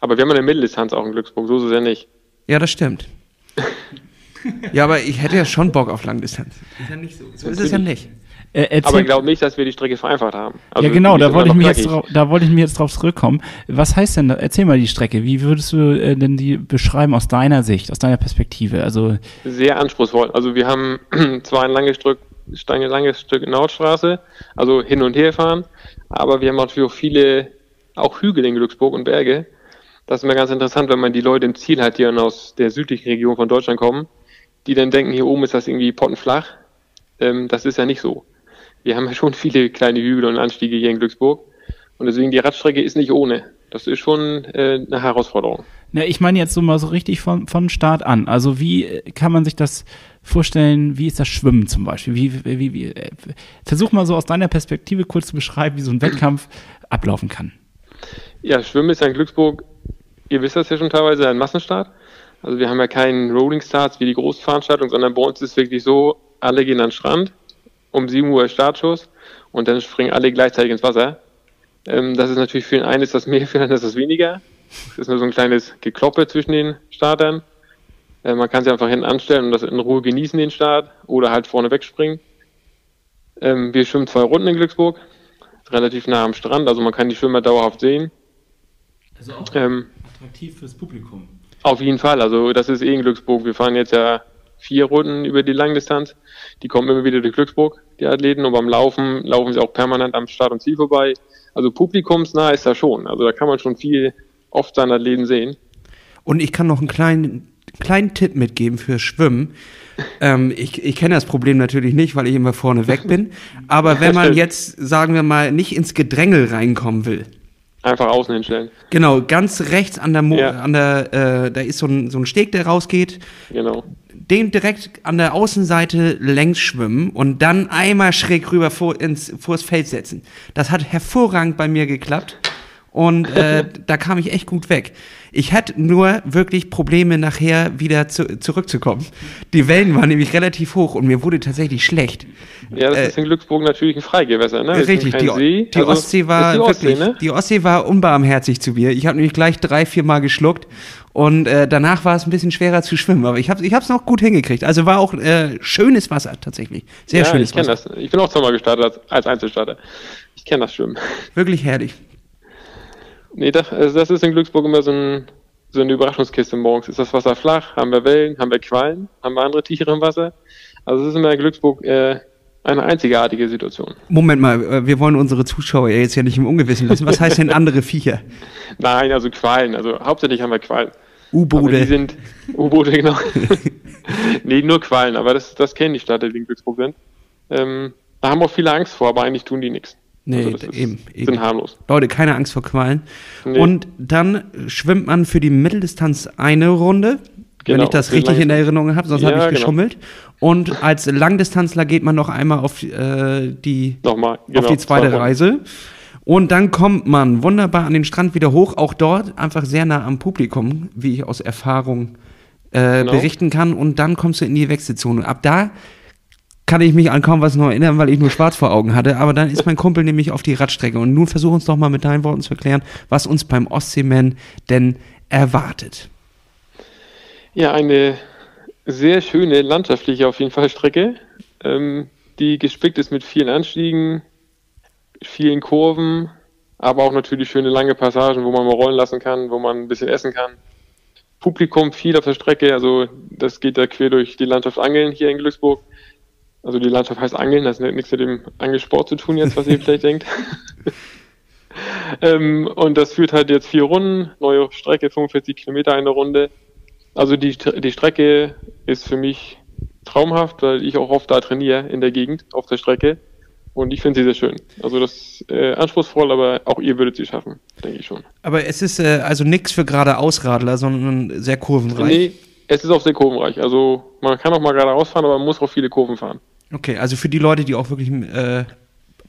aber wir haben eine Mitteldistanz auch in Glücksburg, so ist es ja nicht. Ja, das stimmt. ja, aber ich hätte ja schon Bock auf Langdistanz. Ist ja nicht so. So ist es ja nicht. Äh, Aber ich glaube nicht, dass wir die Strecke vereinfacht haben. Also ja, genau, da wollte, ich mich jetzt drauf, da wollte ich mir jetzt drauf zurückkommen. Was heißt denn, erzähl mal die Strecke. Wie würdest du äh, denn die beschreiben aus deiner Sicht, aus deiner Perspektive? Also Sehr anspruchsvoll. Also wir haben zwar ein langes Stück, ein langes Stück Nordstraße, also hin und her fahren, aber wir haben natürlich auch viele, auch Hügel in Glücksburg und Berge. Das ist immer ganz interessant, wenn man die Leute im Ziel hat, die dann aus der südlichen Region von Deutschland kommen, die dann denken, hier oben ist das irgendwie pottenflach. Ähm, das ist ja nicht so wir haben ja schon viele kleine Hügel und Anstiege hier in Glücksburg. Und deswegen die Radstrecke ist nicht ohne. Das ist schon äh, eine Herausforderung. Na, ich meine jetzt so mal so richtig von, von Start an. Also wie kann man sich das vorstellen, wie ist das Schwimmen zum Beispiel? Wie, wie, wie, äh, versuch mal so aus deiner Perspektive kurz zu beschreiben, wie so ein Wettkampf ablaufen kann. Ja, Schwimmen ist ja in Glücksburg, ihr wisst das ja schon teilweise, ein Massenstart. Also wir haben ja keinen Rolling Starts wie die Großveranstaltung, sondern bei uns ist es wirklich so, alle gehen an den Strand, um 7 Uhr Startschuss und dann springen alle gleichzeitig ins Wasser. Ähm, das ist natürlich für den einen ist das mehr, für den anderen ist das weniger. Es ist nur so ein kleines Gekloppe zwischen den Startern. Äh, man kann sich einfach hinten anstellen und das in Ruhe genießen, den Start, oder halt vorne wegspringen. Ähm, wir schwimmen zwei Runden in Glücksburg, relativ nah am Strand, also man kann die Schwimmer dauerhaft sehen. Also auch Ähm, attraktiv fürs Publikum. auf jeden Fall, also das ist eh in Glücksburg. Wir fahren jetzt ja vier Runden über die Langdistanz. Die kommen immer wieder durch Glücksburg, die Athleten, und beim Laufen laufen sie auch permanent am Start und Ziel vorbei. Also publikumsnah ist da schon. Also da kann man schon viel oft seine Athleten sehen. Und ich kann noch einen kleinen, kleinen Tipp mitgeben für Schwimmen. Ähm, ich ich kenne das Problem natürlich nicht, weil ich immer vorne weg bin. Aber wenn man jetzt, sagen wir mal, nicht ins Gedrängel reinkommen will, Einfach außen hinstellen. genau, ganz rechts an der, Mo Ja. an der äh, da ist so ein, so ein Steg, der rausgeht, Genau. Den direkt an der Außenseite längs schwimmen und dann einmal schräg rüber vor, ins, vors Feld setzen. Das hat hervorragend bei mir geklappt. Und äh, da kam ich echt gut weg. Ich hatte nur wirklich Probleme, nachher wieder zu, zurückzukommen. Die Wellen waren nämlich relativ hoch und mir wurde tatsächlich schlecht. Ja, das Äh, ist in Glücksburg natürlich ein Freigewässer, ne? Richtig, die, See. die Also, Ostsee war die Ostsee, wirklich, ne? die Ostsee war unbarmherzig zu mir. Ich habe nämlich gleich drei, vier Mal geschluckt und äh, danach war es ein bisschen schwerer zu schwimmen, aber ich habe ich hab's noch gut hingekriegt. Also war auch äh, schönes Wasser tatsächlich, sehr ja, schönes ich kenne Wasser, das. Ich bin auch zweimal gestartet als, als Einzelstarter. Ich kenne das Schwimmen. wirklich herrlich. Nee, das, also das ist in Glücksburg immer so, ein, so eine Überraschungskiste morgens. Ist das Wasser flach? Haben wir Wellen? Haben wir Quallen? Haben wir andere Tiere im Wasser? Also es ist immer in Glücksburg äh, eine einzigartige Situation. Moment mal, äh, wir wollen unsere Zuschauer ja jetzt ja nicht im Ungewissen lassen. Was heißt denn andere Viecher? Nein, also Quallen. Also hauptsächlich haben wir Quallen. Aber die U-Boote. sind U-Boote, genau. nee, nur Quallen, aber das, das kennen die Städte, die in Glücksburg sind. Ähm, da haben auch viele Angst vor, aber eigentlich tun die nichts. Nee, Also eben, eben. Sind harmlos. Leute, keine Angst vor Qualen. Nee. Und dann schwimmt man für die Mitteldistanz eine Runde, wenn Genau, ich das richtig in Erinnerung habe, sonst Ja, habe ich genau. geschummelt. Und als Langdistanzler geht man noch einmal auf äh, die Nochmal. Genau, auf die zweite zwei. Reise. Und dann kommt man wunderbar an den Strand wieder hoch, auch dort einfach sehr nah am Publikum, wie ich aus Erfahrung äh, Genau. berichten kann. Und dann kommst du in die Wechselzone. Ab da kann ich mich an kaum was noch erinnern, weil ich nur schwarz vor Augen hatte. Aber dann ist mein Kumpel nämlich auf die Radstrecke. Und nun versuch uns doch mal mit deinen Worten zu erklären, was uns beim Ostseeman denn erwartet. Ja, eine sehr schöne landschaftliche auf jeden Fall Strecke, ähm, die gespickt ist mit vielen Anstiegen, vielen Kurven, aber auch natürlich schöne lange Passagen, wo man mal rollen lassen kann, wo man ein bisschen essen kann. Publikum viel auf der Strecke, also das geht da quer durch die Landschaft Angeln hier in Glücksburg. Also die Landschaft heißt Angeln, das hat nichts mit dem Angelsport zu tun jetzt, was ihr vielleicht denkt. ähm, und das führt halt jetzt vier Runden, neue Strecke, 45 Kilometer eine Runde. Also die, die Strecke ist für mich traumhaft, weil ich auch oft da trainiere in der Gegend auf der Strecke. Und ich finde sie sehr schön. Also das ist äh, anspruchsvoll, aber auch ihr würdet sie schaffen, denke ich schon. Aber es ist äh, also nichts für geradeausradler, sondern sehr kurvenreich. Nee, es ist auch sehr kurvenreich. Also man kann auch mal geradeaus fahren, aber man muss auch viele Kurven fahren. Okay, also für die Leute, die auch wirklich äh,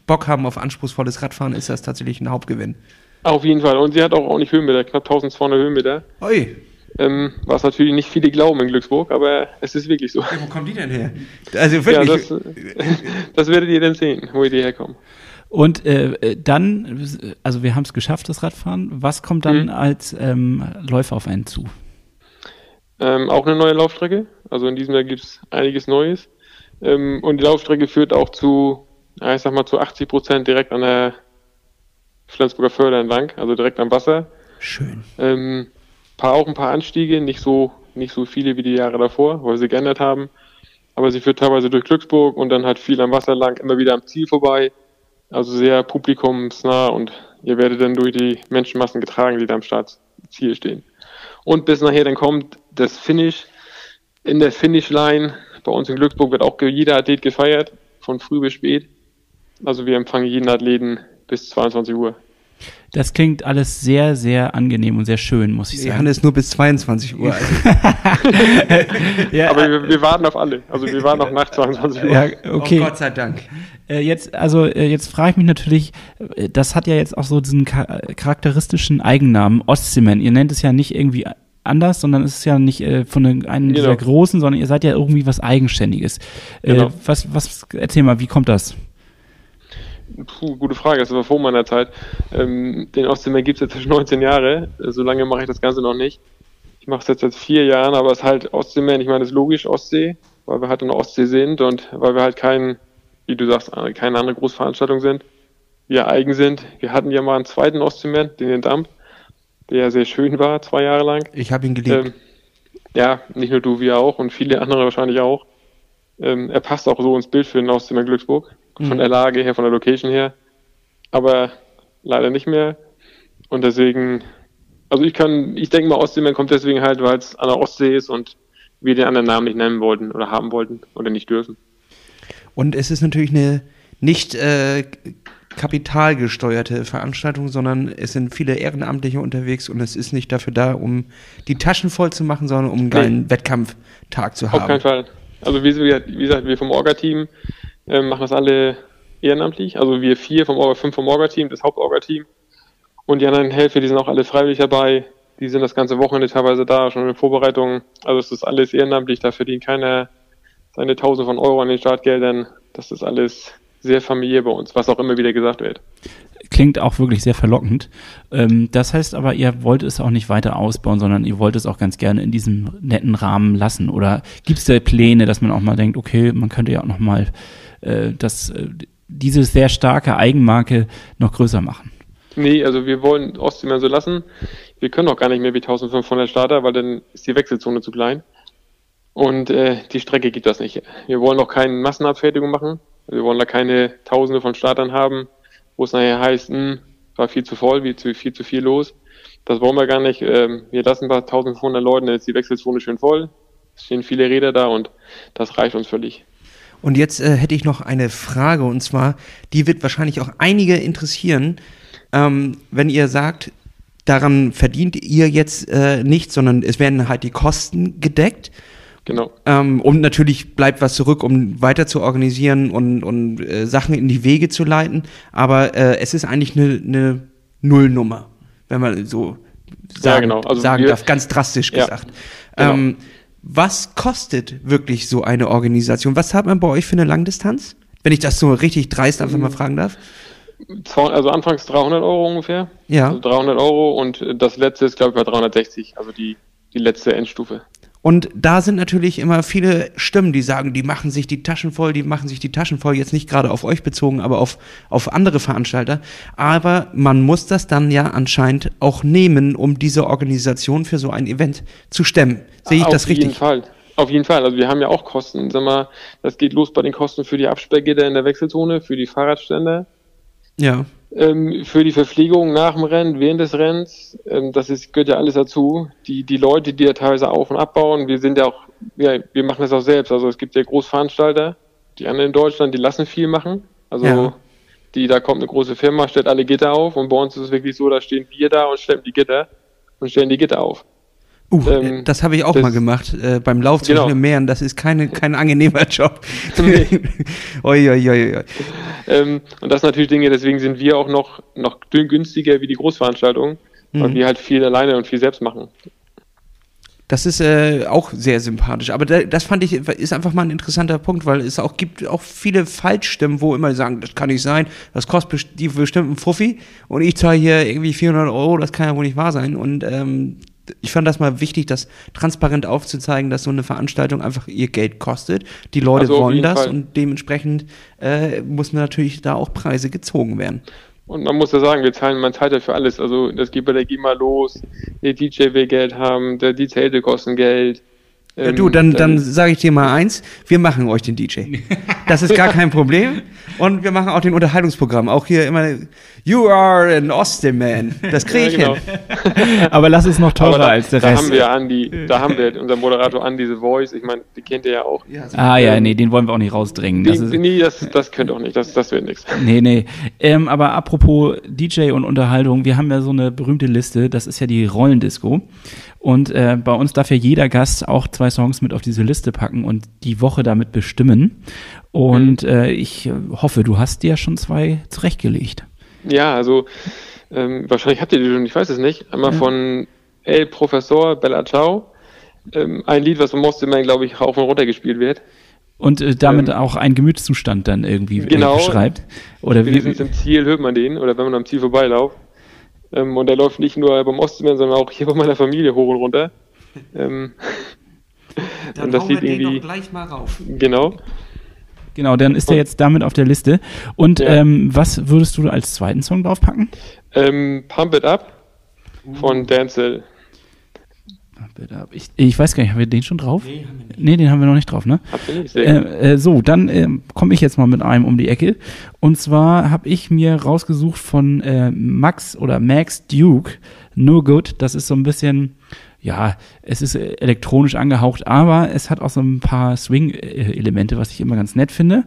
Bock haben auf anspruchsvolles Radfahren, ist das tatsächlich ein Hauptgewinn. Auf jeden Fall. Und sie hat auch ordentlich Höhenmeter, knapp 1200 Höhenmeter. Oi, Ähm, was natürlich nicht viele glauben in Glücksburg, aber es ist wirklich so. wo kommen die denn her? Also Ja, wirklich, das, das werdet ihr dann sehen, wo die herkommen. Und äh, dann, also wir haben es geschafft, das Radfahren. Was kommt dann Mhm. als ähm, Läufer auf einen zu? Ähm, auch eine neue Laufstrecke. Also in diesem Jahr gibt's einiges Neues. Ähm, und die Laufstrecke führt auch zu, ja, ich sag mal, zu 80 Prozent direkt an der Flensburger Förder entlang, also direkt am Wasser. schön. Ähm, paar, auch ein paar Anstiege, nicht so, nicht so viele wie die Jahre davor, weil sie geändert haben. Aber sie führt teilweise durch Glücksburg und dann halt viel am Wasser lang, immer wieder am Ziel vorbei. Also sehr publikumsnah und ihr werdet dann durch die Menschenmassen getragen, die da am Startziel stehen. Und bis nachher dann kommt das Finish. In der Finishline, bei uns in Glücksburg wird auch jeder Athlet gefeiert, von früh bis spät. Also wir empfangen jeden Athleten bis 22 Uhr. Das klingt alles sehr, sehr angenehm und sehr schön, muss ich sagen. Johannes nur bis 22 Uhr. Also, ja, Aber wir, wir warten auf alle. Also wir warten auch nach 22 Uhr. ja, Oh okay. Gott sei Dank. Äh, jetzt, also äh, jetzt frage ich mich natürlich, äh, das hat ja jetzt auch so diesen cha charakteristischen Eigennamen Ostseeman. Ihr nennt es ja nicht irgendwie anders, sondern es ist ja nicht äh, von einem Genau. dieser großen, sondern ihr seid ja irgendwie was Eigenständiges. Äh, Genau. was, was, erzähl mal, wie kommt das? Puh, gute Frage, das war vor meiner Zeit. Ähm, den Ostseemann gibt's jetzt schon 19 Jahre, Äh, so lange mache ich das Ganze noch nicht. Ich mache es jetzt seit vier Jahren, aber es ist halt Ostseemann, ich meine, das ist logisch Ostsee, weil wir halt in der Ostsee sind und weil wir halt kein, wie du sagst, äh, keine andere Großveranstaltung sind, wir eigen sind. Wir hatten ja mal einen zweiten Ostseemann, den in Damp, der ja sehr schön war, zwei Jahre lang. Ich habe ihn geliebt. Ähm, ja, nicht nur du, wir auch und viele andere wahrscheinlich auch. Ähm, er passt auch so ins Bild für den Auszimmer Glücksburg. Von der Lage her, von der Location her. Aber leider nicht mehr. Und deswegen, also ich kann, ich denke mal, Ostseemann kommt deswegen halt, weil es an der Ostsee ist und wir den anderen Namen nicht nennen wollten oder haben wollten oder nicht dürfen. Und es ist natürlich eine nicht äh, kapitalgesteuerte Veranstaltung, sondern es sind viele Ehrenamtliche unterwegs und es ist nicht dafür da, um die Taschen voll zu machen, sondern um einen geilen Wettkampftag zu Auf keinen haben. Fall. Also wie, wie gesagt, wir vom Orga-Team ähm, machen das alle ehrenamtlich. Also wir vier vom Orga, fünf vom Orga-Team, das Haupt-Orga-Team. Und die anderen Helfer, die sind auch alle freiwillig dabei. Die sind das ganze Wochenende teilweise da, schon in Vorbereitung. Also es ist alles ehrenamtlich, da verdient keiner seine Tausende von Euro an den Startgeldern. Das ist alles sehr familiär bei uns, was auch immer wieder gesagt wird. Klingt auch wirklich sehr verlockend. Ähm, das heißt aber, ihr wollt es auch nicht weiter ausbauen, sondern ihr wollt es auch ganz gerne in diesem netten Rahmen lassen. Oder gibt es da Pläne, dass man auch mal denkt, okay, man könnte ja auch noch mal äh, das, äh, diese sehr starke Eigenmarke noch größer machen? Nee, also wir wollen Ostseemann so lassen. Wir können auch gar nicht mehr wie 1500 Starter, weil dann ist die Wechselzone zu klein. Und äh, die Strecke gibt das nicht. Wir wollen auch keine Massenabfertigung machen. Wir wollen da keine Tausende von Startern haben, wo es nachher heißt, hm, war viel zu voll, wie zu, viel zu viel los. Das wollen wir gar nicht. Ähm, wir lassen ein paar 1500 Leuten, ist die Wechselzone schön voll. Es stehen viele Räder da und das reicht uns völlig. Und jetzt äh, hätte ich noch eine Frage und zwar, die wird wahrscheinlich auch einige interessieren, ähm, wenn ihr sagt, daran verdient ihr jetzt äh, nichts, sondern es werden halt die Kosten gedeckt. Genau. Ähm, und natürlich bleibt was zurück, um weiter zu organisieren und, und äh, Sachen in die Wege zu leiten. Aber äh, es ist eigentlich eine ne Nullnummer, wenn man so sagen, genau. Also sagen wir- darf, ganz drastisch Ja, gesagt. genau. Ähm, was kostet wirklich so eine Organisation? Was hat man bei euch für eine Langdistanz? Wenn ich das so richtig dreist einfach mal fragen darf. Also anfangs 300 Euro ungefähr. Ja. Also 300 Euro und das letzte ist, glaube ich, bei 360. Also die, die letzte Endstufe. Und da sind natürlich immer viele Stimmen, die sagen, die machen sich die Taschen voll, die machen sich die Taschen voll, jetzt nicht gerade auf euch bezogen, aber auf, auf andere Veranstalter. Aber man muss das dann ja anscheinend auch nehmen, um diese Organisation für so ein Event zu stemmen. Sehe ich Auf das jeden richtig? Fall. Auf jeden Fall. Also wir haben ja auch Kosten. Sag mal, das geht los bei den Kosten für die Absperrgitter in der Wechselzone, für die Fahrradständer, Ja. Ähm, für die Verpflegung nach dem Rennen, während des Rennens. Ähm, das ist, gehört ja alles dazu. Die, die Leute, die ja teilweise auf- und abbauen, wir sind ja auch, ja, wir machen das auch selbst. Also es gibt ja Großveranstalter, die anderen in Deutschland, die lassen viel machen. Also Ja. die, da kommt eine große Firma, stellt alle Gitter auf und bei uns ist es wirklich so, da stehen wir da und schleppen die Gitter und stellen die Gitter auf. Uh, Ähm, das habe ich auch mal gemacht äh, beim Lauf zwischen Genau. den Meeren. Das ist keine, kein angenehmer Job. Nee. oi, oi, oi. Ähm, und das sind natürlich Dinge, deswegen sind wir auch noch, noch dünn günstiger wie die Großveranstaltungen, weil Mhm. wir halt viel alleine und viel selbst machen. Das ist äh, auch sehr sympathisch. Aber da, das fand ich, ist einfach mal ein interessanter Punkt, weil es auch gibt auch viele Falschstimmen, wo immer sagen, das kann nicht sein, das kostet best die bestimmt einen Fuffi und ich zahle hier irgendwie 400 Euro, das kann ja wohl nicht wahr sein. Und ähm, ich fand das mal wichtig, das transparent aufzuzeigen, dass so eine Veranstaltung einfach ihr Geld kostet. Die Leute Also wollen das Fall. und dementsprechend äh, muss natürlich da auch Preise gezogen werden. Und man muss ja sagen, wir zahlen, man zahlt ja für alles. Also das geht bei der GEMA los, der DJ will Geld haben, der die Zelte kosten Geld. Ja, Ähm, du, dann, dann sage ich dir mal eins, wir machen euch den DJ. Das ist gar kein Problem. Und wir machen auch den Unterhaltungsprogramm. Auch hier immer, you are an Austin man. Das kriege ich ja, genau. hin. Aber lass es noch teurer da, als der da Rest. haben wir Andi, da haben wir unseren Moderator Andi The Voice. Ich meine, die kennt ihr ja auch. ah ja, nee, den wollen wir auch nicht rausdrängen. Das ist, nee, das, das könnt ihr auch nicht. Das, das wird nichts. Nee, nee. Ähm, aber apropos DJ und Unterhaltung, wir haben ja so eine berühmte Liste, das ist ja die Rollendisco. Und äh, bei uns darf ja jeder Gast auch zwei Songs mit auf diese Liste packen und die Woche damit bestimmen. Und Mhm. äh, ich hoffe, du hast dir schon zwei zurechtgelegt. Ja, also ähm, wahrscheinlich habt ihr die schon, ich weiß es nicht. Einmal von El Professor Bella Ciao. Ähm, ein Lied, was im Mostelman, glaube ich, rauf und runter gespielt wird. Und äh, damit ähm, auch einen Gemütszustand dann irgendwie genau, äh, beschreibt. Oder wie im Ziel hört man den, oder wenn man am Ziel vorbeilauft. Ähm, und der läuft nicht nur beim Ostseeman, sondern auch hier bei meiner Familie hoch und runter. Ähm, dann und das sieht irgendwie gleich mal rauf. Genau. Genau, dann ist er jetzt damit auf der Liste. Und ja. ähm, was würdest du als zweiten Song draufpacken? Ähm, Pump It Up von Denzel. Ich, ich, weiß gar nicht, haben wir den schon drauf? Nee, haben wir nicht. nee den haben wir noch nicht drauf, ne? Nicht, äh, äh, so, dann äh, komme ich jetzt mal mit einem um die Ecke. Und zwar habe ich mir rausgesucht von äh, Max oder Max Duke, No Good. Das ist so ein bisschen ja, es ist äh, elektronisch angehaucht, aber es hat auch so ein paar Swing-Elemente, was ich immer ganz nett finde.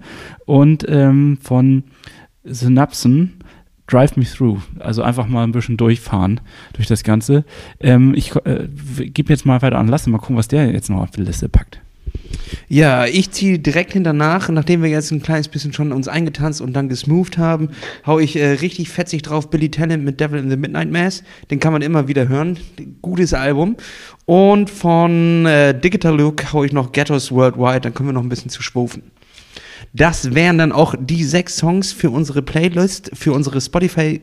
Und ähm, von Synapsen Drive Me Through, also einfach mal ein bisschen durchfahren durch das Ganze. Ähm, ich äh, gebe jetzt mal weiter an Lasse, mal gucken, was der jetzt noch auf die Liste packt. Ja, ich ziehe direkt hinternach, nachdem wir jetzt ein kleines bisschen schon uns eingetanzt und dann gesmoothed haben, hau ich äh, richtig fetzig drauf Billy Talent mit Devil in the Midnight Mass. Den kann man immer wieder hören. Gutes Album. Und von äh, Digital Look hau ich noch Ghettos Worldwide, dann können wir noch ein bisschen zu schwufen. Das wären dann auch die sechs Songs für unsere Playlist, für unsere Spotify,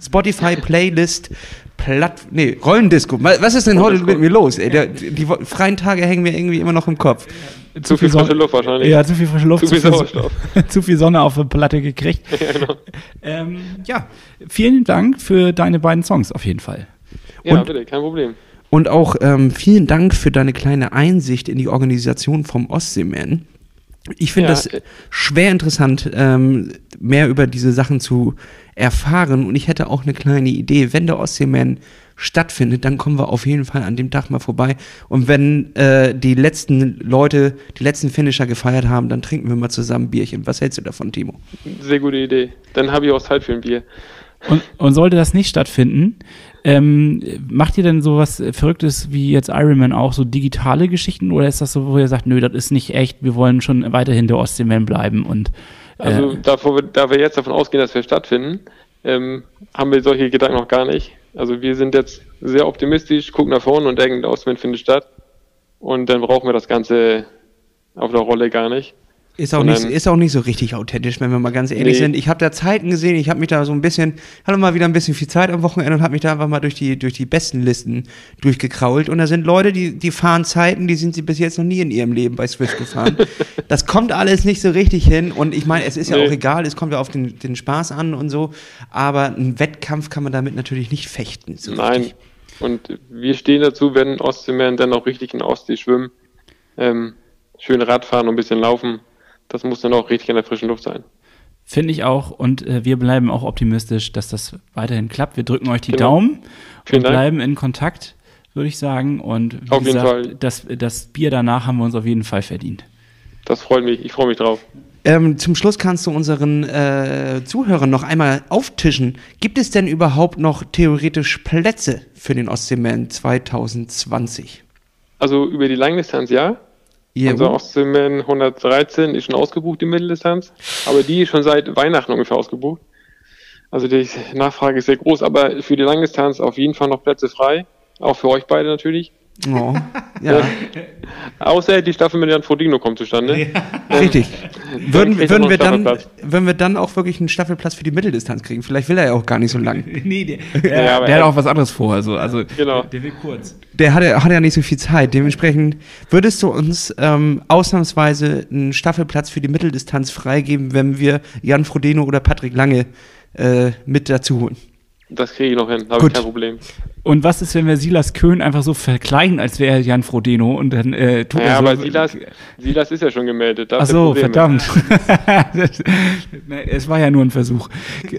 Spotify Playlist Platt, nee, Rollendisco. Was ist denn heute mit mir los? Ey, der, die, die, freien Tage hängen mir irgendwie immer noch im Kopf. Zu, zu viel, viel frische Luft wahrscheinlich. Ja, zu viel frische Luft. Zu viel Sauerstoff. zu viel Sonne auf der Platte gekriegt. Ja, genau. ähm, ja, vielen Dank für deine beiden Songs auf jeden Fall. Ja, und, bitte, kein Problem. Und auch ähm, vielen Dank für deine kleine Einsicht in die Organisation vom Ostseeman. Ich finde ja. das schwer interessant, ähm, mehr über diese Sachen zu erfahren. Und ich hätte auch eine kleine Idee. Wenn der Ostseeman stattfindet, dann kommen wir auf jeden Fall an dem Tag mal vorbei. Und wenn äh, die letzten Leute, die letzten Finisher gefeiert haben, dann trinken wir mal zusammen ein Bierchen. Was hältst du davon, Timo? Sehr gute Idee. Dann habe ich auch Zeit für ein Bier. Und, und sollte das nicht stattfinden, ähm, macht ihr denn sowas Verrücktes wie jetzt Iron Man auch, so digitale Geschichten? Oder ist das so, wo ihr sagt, nö, das ist nicht echt, wir wollen schon weiterhin der Ostseeman bleiben und äh Also davor, da wir jetzt davon ausgehen, dass wir stattfinden, ähm, haben wir solche Gedanken noch gar nicht. Also wir sind jetzt sehr optimistisch, gucken nach vorne und denken, der Ostseeman findet statt. Und dann brauchen wir das Ganze auf der Rolle gar nicht. Ist auch, nicht, ist auch nicht so richtig authentisch, wenn wir mal ganz ehrlich nee. sind. Ich habe da Zeiten gesehen, ich habe mich da so ein bisschen, hatte mal wieder ein bisschen viel Zeit am Wochenende und habe mich da einfach mal durch die, durch die besten Listen durchgekrault. Und da sind Leute, die, die fahren Zeiten, die sind sie bis jetzt noch nie in ihrem Leben bei Swift gefahren. das kommt alles nicht so richtig hin. Und ich meine, es ist ja nee. auch egal, es kommt ja auf den, den Spaß an und so. Aber einen Wettkampf kann man damit natürlich nicht fechten. So Nein. Richtig. Und wir stehen dazu, wenn Ostseemären dann auch richtig in Ostsee schwimmen. Ähm, schön Radfahren und ein bisschen laufen das muss dann auch richtig in der frischen Luft sein. Finde ich auch. Und äh, wir bleiben auch optimistisch, dass das weiterhin klappt. Wir drücken euch die genau. Daumen Vielen und Dank. bleiben in Kontakt, würde ich sagen. Und wie auf gesagt, jeden Fall. Das, das Bier danach haben wir uns auf jeden Fall verdient. Das freut mich. Ich freue mich drauf. Ähm, zum Schluss kannst du unseren äh, Zuhörern noch einmal auftischen. Gibt es denn überhaupt noch theoretisch Plätze für den Ostseeman 2020? Also über die Langdistanz ja. Ja, Unser Ostseeman 113 ist schon ausgebucht, die Mitteldistanz. Aber die ist schon seit Weihnachten ungefähr ausgebucht. Also die Nachfrage ist sehr groß, aber für die Langdistanz auf jeden Fall noch Plätze frei. Auch für euch beide natürlich. Oh, ja. Außer die Staffel mit Jan Frodino kommt zustande. Ja. Ähm, Richtig. Würden, würden, wir dann, würden wir dann auch wirklich einen Staffelplatz für die Mitteldistanz kriegen? Vielleicht will er ja auch gar nicht so lang. nee, der, der, ja, der hat auch was anderes vor. Also, also genau. der will kurz. Der hat, hat ja nicht so viel Zeit. Dementsprechend würdest du uns ähm, ausnahmsweise einen Staffelplatz für die Mitteldistanz freigeben, wenn wir Jan Frodeno oder Patrick Lange äh, mit dazu holen? Das kriege ich noch hin, habe ich kein Problem. Und was ist, wenn wir Silas Köhn einfach so verkleiden, als wäre er Jan Frodeno und dann äh, tut ja, er so. aber Silas, Silas ist ja schon gemeldet. Ach so, verdammt. es war ja nur ein Versuch.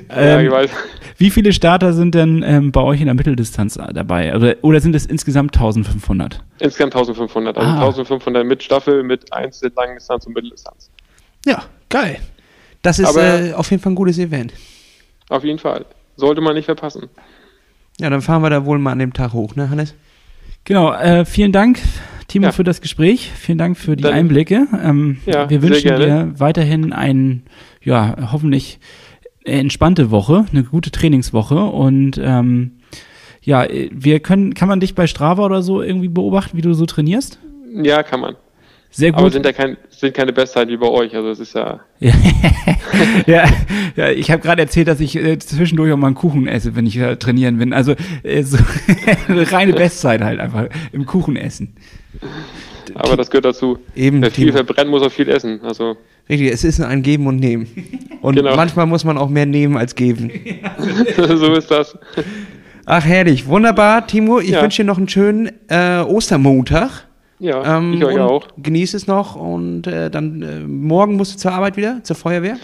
Ähm, ich weiß. Wie viele Starter sind denn ähm, bei euch in der Mitteldistanz dabei? Oder, oder sind es insgesamt 1500? Insgesamt 1500. Also ah. 1500 mit Staffel, mit Einzel, Langdistanz und Mitteldistanz. Ja, geil. Das ist äh, auf jeden Fall ein gutes Event. Auf jeden Fall. Sollte man nicht verpassen. Ja, dann fahren wir da wohl mal an dem Tag hoch, ne, Hannes? Genau, äh, vielen Dank, Timo, ja. für das Gespräch. Vielen Dank für die dann, Einblicke. Ähm, ja, wir wünschen dir weiterhin ein, ja, hoffentlich entspannte Woche, eine gute Trainingswoche und ähm, ja, äh, wir können, kann man dich bei Strava oder so irgendwie beobachten, wie du so trainierst? Ja, kann man. Sehr gut. Aber sind ja kein, sind keine Bestzeit wie bei euch. Also es ist ja. ja, ja, ich habe gerade erzählt, dass ich äh, zwischendurch auch mal einen Kuchen esse, wenn ich äh, trainieren bin. Also äh, so reine Bestzeit halt einfach im Kuchen essen. Aber das gehört dazu. Eben, Wer viel Timo. verbrennt, muss auch viel essen. Also Richtig, es ist ein Geben und Nehmen. Und Genau. manchmal muss man auch mehr nehmen als geben. so ist das. Ach, herrlich. Wunderbar, Timo. Ich Ja. wünsche dir noch einen schönen äh, Ostermontag. Ja, Ähm, ich euch auch. Genieß es noch und äh, dann äh, morgen musst du zur Arbeit wieder, zur Feuerwehr.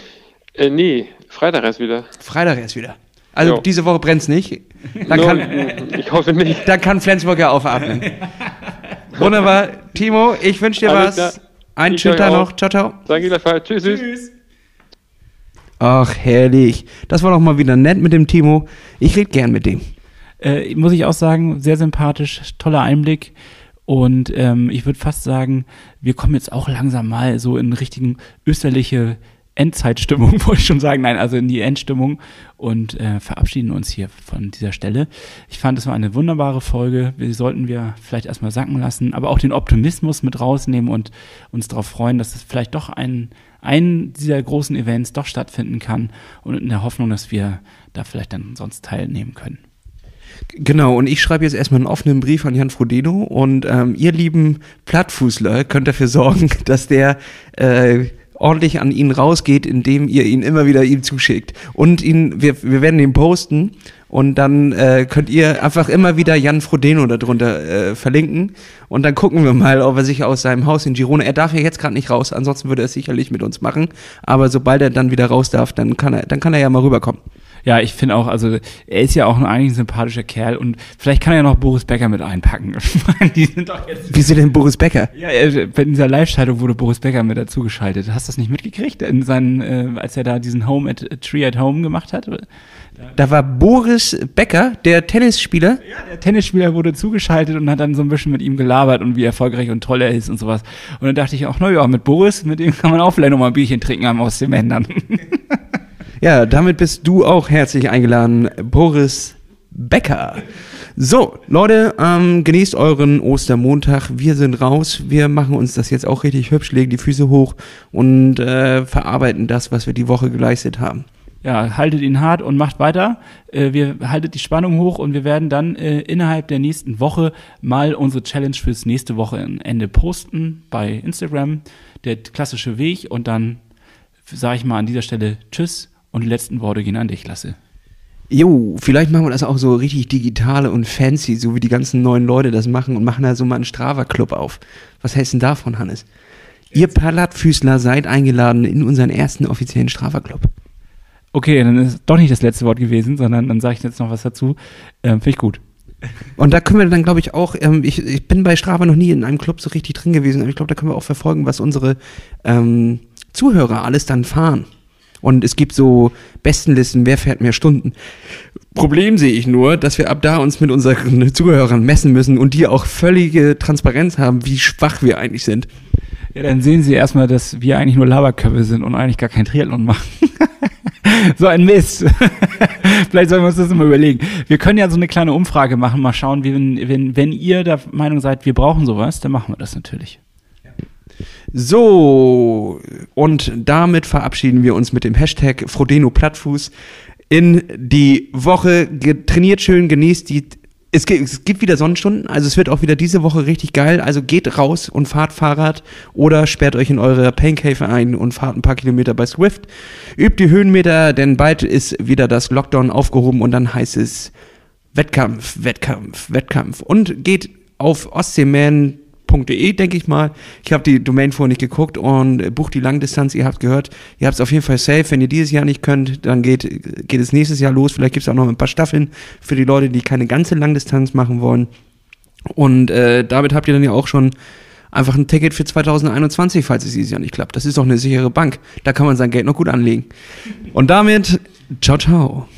Äh, nee, Freitag erst wieder. Freitag erst wieder. Also Jo. diese Woche brennt's nicht. Dann No, kann, ich hoffe nicht. dann kann Flensburg ja aufatmen. Wunderbar. Timo, ich wünsche dir Alles was. klar. Einen Ich schönen Tag auch. noch. Ciao, ciao. Danke gleichfalls. Tschüss, tschüss. Ach, herrlich. Das war doch mal wieder nett mit dem Timo. Ich rede gern mit dem. Äh, muss ich auch sagen, sehr sympathisch, toller Einblick. Und ähm, ich würde fast sagen, wir kommen jetzt auch langsam mal so in richtigen österliche Endzeitstimmung, wollte ich schon sagen. Nein, also in die Endstimmung und äh, verabschieden uns hier von dieser Stelle. Ich fand, es war eine wunderbare Folge. Wir sollten wir vielleicht erstmal sacken lassen, aber auch den Optimismus mit rausnehmen und uns darauf freuen, dass es vielleicht doch ein, ein dieser großen Events doch stattfinden kann und in der Hoffnung, dass wir da vielleicht dann sonst teilnehmen können. Genau, und ich schreibe jetzt erstmal einen offenen Brief an Jan Frodeno und ähm, ihr lieben Plattfußler könnt dafür sorgen, dass der äh, ordentlich an ihn rausgeht, indem ihr ihn immer wieder ihm zuschickt. Und ihn, wir, wir werden ihn posten und dann äh, könnt ihr einfach immer wieder Jan Frodeno darunter äh, verlinken und dann gucken wir mal, ob er sich aus seinem Haus in Girona, er darf ja jetzt gerade nicht raus, ansonsten würde er es sicherlich mit uns machen, aber sobald er dann wieder raus darf, dann kann er, dann kann er ja mal rüberkommen. Ja, ich finde auch, also er ist ja auch eigentlich ein sympathischer Kerl und vielleicht kann er ja noch Boris Becker mit einpacken. Die sind doch jetzt. Wie sieht denn Boris Becker? Ja, bei dieser Live-Schaltung wurde Boris Becker mit dazugeschaltet. Hast du das nicht mitgekriegt? In seinen, äh, als er da diesen Home at Tree at Home gemacht hat? Da war Boris Becker, der Tennisspieler. Ja, der Tennisspieler wurde zugeschaltet und hat dann so ein bisschen mit ihm gelabert und wie erfolgreich und toll er ist und sowas. Und dann dachte ich auch, na ja, mit Boris, mit dem kann man auch vielleicht noch mal ein Bierchen trinken am aus dem Händern. Ja, damit bist du auch herzlich eingeladen, Boris Becker. So, Leute, ähm, genießt euren Ostermontag. Wir sind raus. Wir machen uns das jetzt auch richtig hübsch, legen die Füße hoch und äh, verarbeiten das, was wir die Woche geleistet haben. ja, haltet ihn hart und macht weiter. Äh, wir haltet die Spannung hoch und wir werden dann äh, innerhalb der nächsten Woche mal unsere Challenge fürs nächste Wochenende posten bei Instagram. Der klassische Weg und dann sage ich mal an dieser Stelle Tschüss und die letzten Worte gehen an dich, Lasse. Jo, vielleicht machen wir das auch so richtig digitale und fancy, so wie die ganzen neuen Leute das machen und machen da so mal einen Strava-Club auf. Was hältst du denn davon, Hannes? Ihr Plattfüßler seid eingeladen in unseren ersten offiziellen Strava-Club. Okay, dann ist doch nicht das letzte Wort gewesen, sondern dann sage ich jetzt noch was dazu. Ähm, Finde ich gut. Und da können wir dann, glaube ich, auch, ähm, ich, ich bin bei Strava noch nie in einem Club so richtig drin gewesen, aber ich glaube, da können wir auch verfolgen, was unsere ähm, Zuhörer alles dann fahren. Und es gibt so Bestenlisten, wer fährt mehr Stunden. Problem sehe ich nur, dass wir ab da uns mit unseren Zuhörern messen müssen und die auch völlige Transparenz haben, wie schwach wir eigentlich sind. Ja, dann sehen Sie erstmal, dass wir eigentlich nur Laberköpfe sind und eigentlich gar kein Triathlon machen. so ein Mist. Vielleicht sollen wir uns das mal überlegen. Wir können ja so eine kleine Umfrage machen, mal schauen, wenn, wenn, wenn ihr der Meinung seid, wir brauchen sowas, dann machen wir das natürlich. So, und damit verabschieden wir uns mit dem Hashtag Frodeno Plattfuß in die Woche. Trainiert schön, genießt die. Es gibt, wieder Sonnenstunden, also es wird auch wieder diese Woche richtig geil. Also geht raus und fahrt Fahrrad oder sperrt euch in eure Paincave ein und fahrt ein paar Kilometer bei Swift. Übt die Höhenmeter, denn bald ist wieder das Lockdown aufgehoben und dann heißt es Wettkampf, Wettkampf, Wettkampf. Und geht auf ostseeman.de, denke ich mal. Ich habe die Domain vorher nicht geguckt und äh, bucht die Langdistanz. Ihr habt gehört, ihr habt es auf jeden Fall safe. Wenn ihr dieses Jahr nicht könnt, dann geht, geht es nächstes Jahr los. Vielleicht gibt es auch noch ein paar Staffeln für die Leute, die keine ganze Langdistanz machen wollen. Und äh, damit habt ihr dann ja auch schon einfach ein Ticket für 2021, falls es dieses Jahr nicht klappt. Das ist doch eine sichere Bank. Da kann man sein Geld noch gut anlegen. Und damit, ciao, ciao.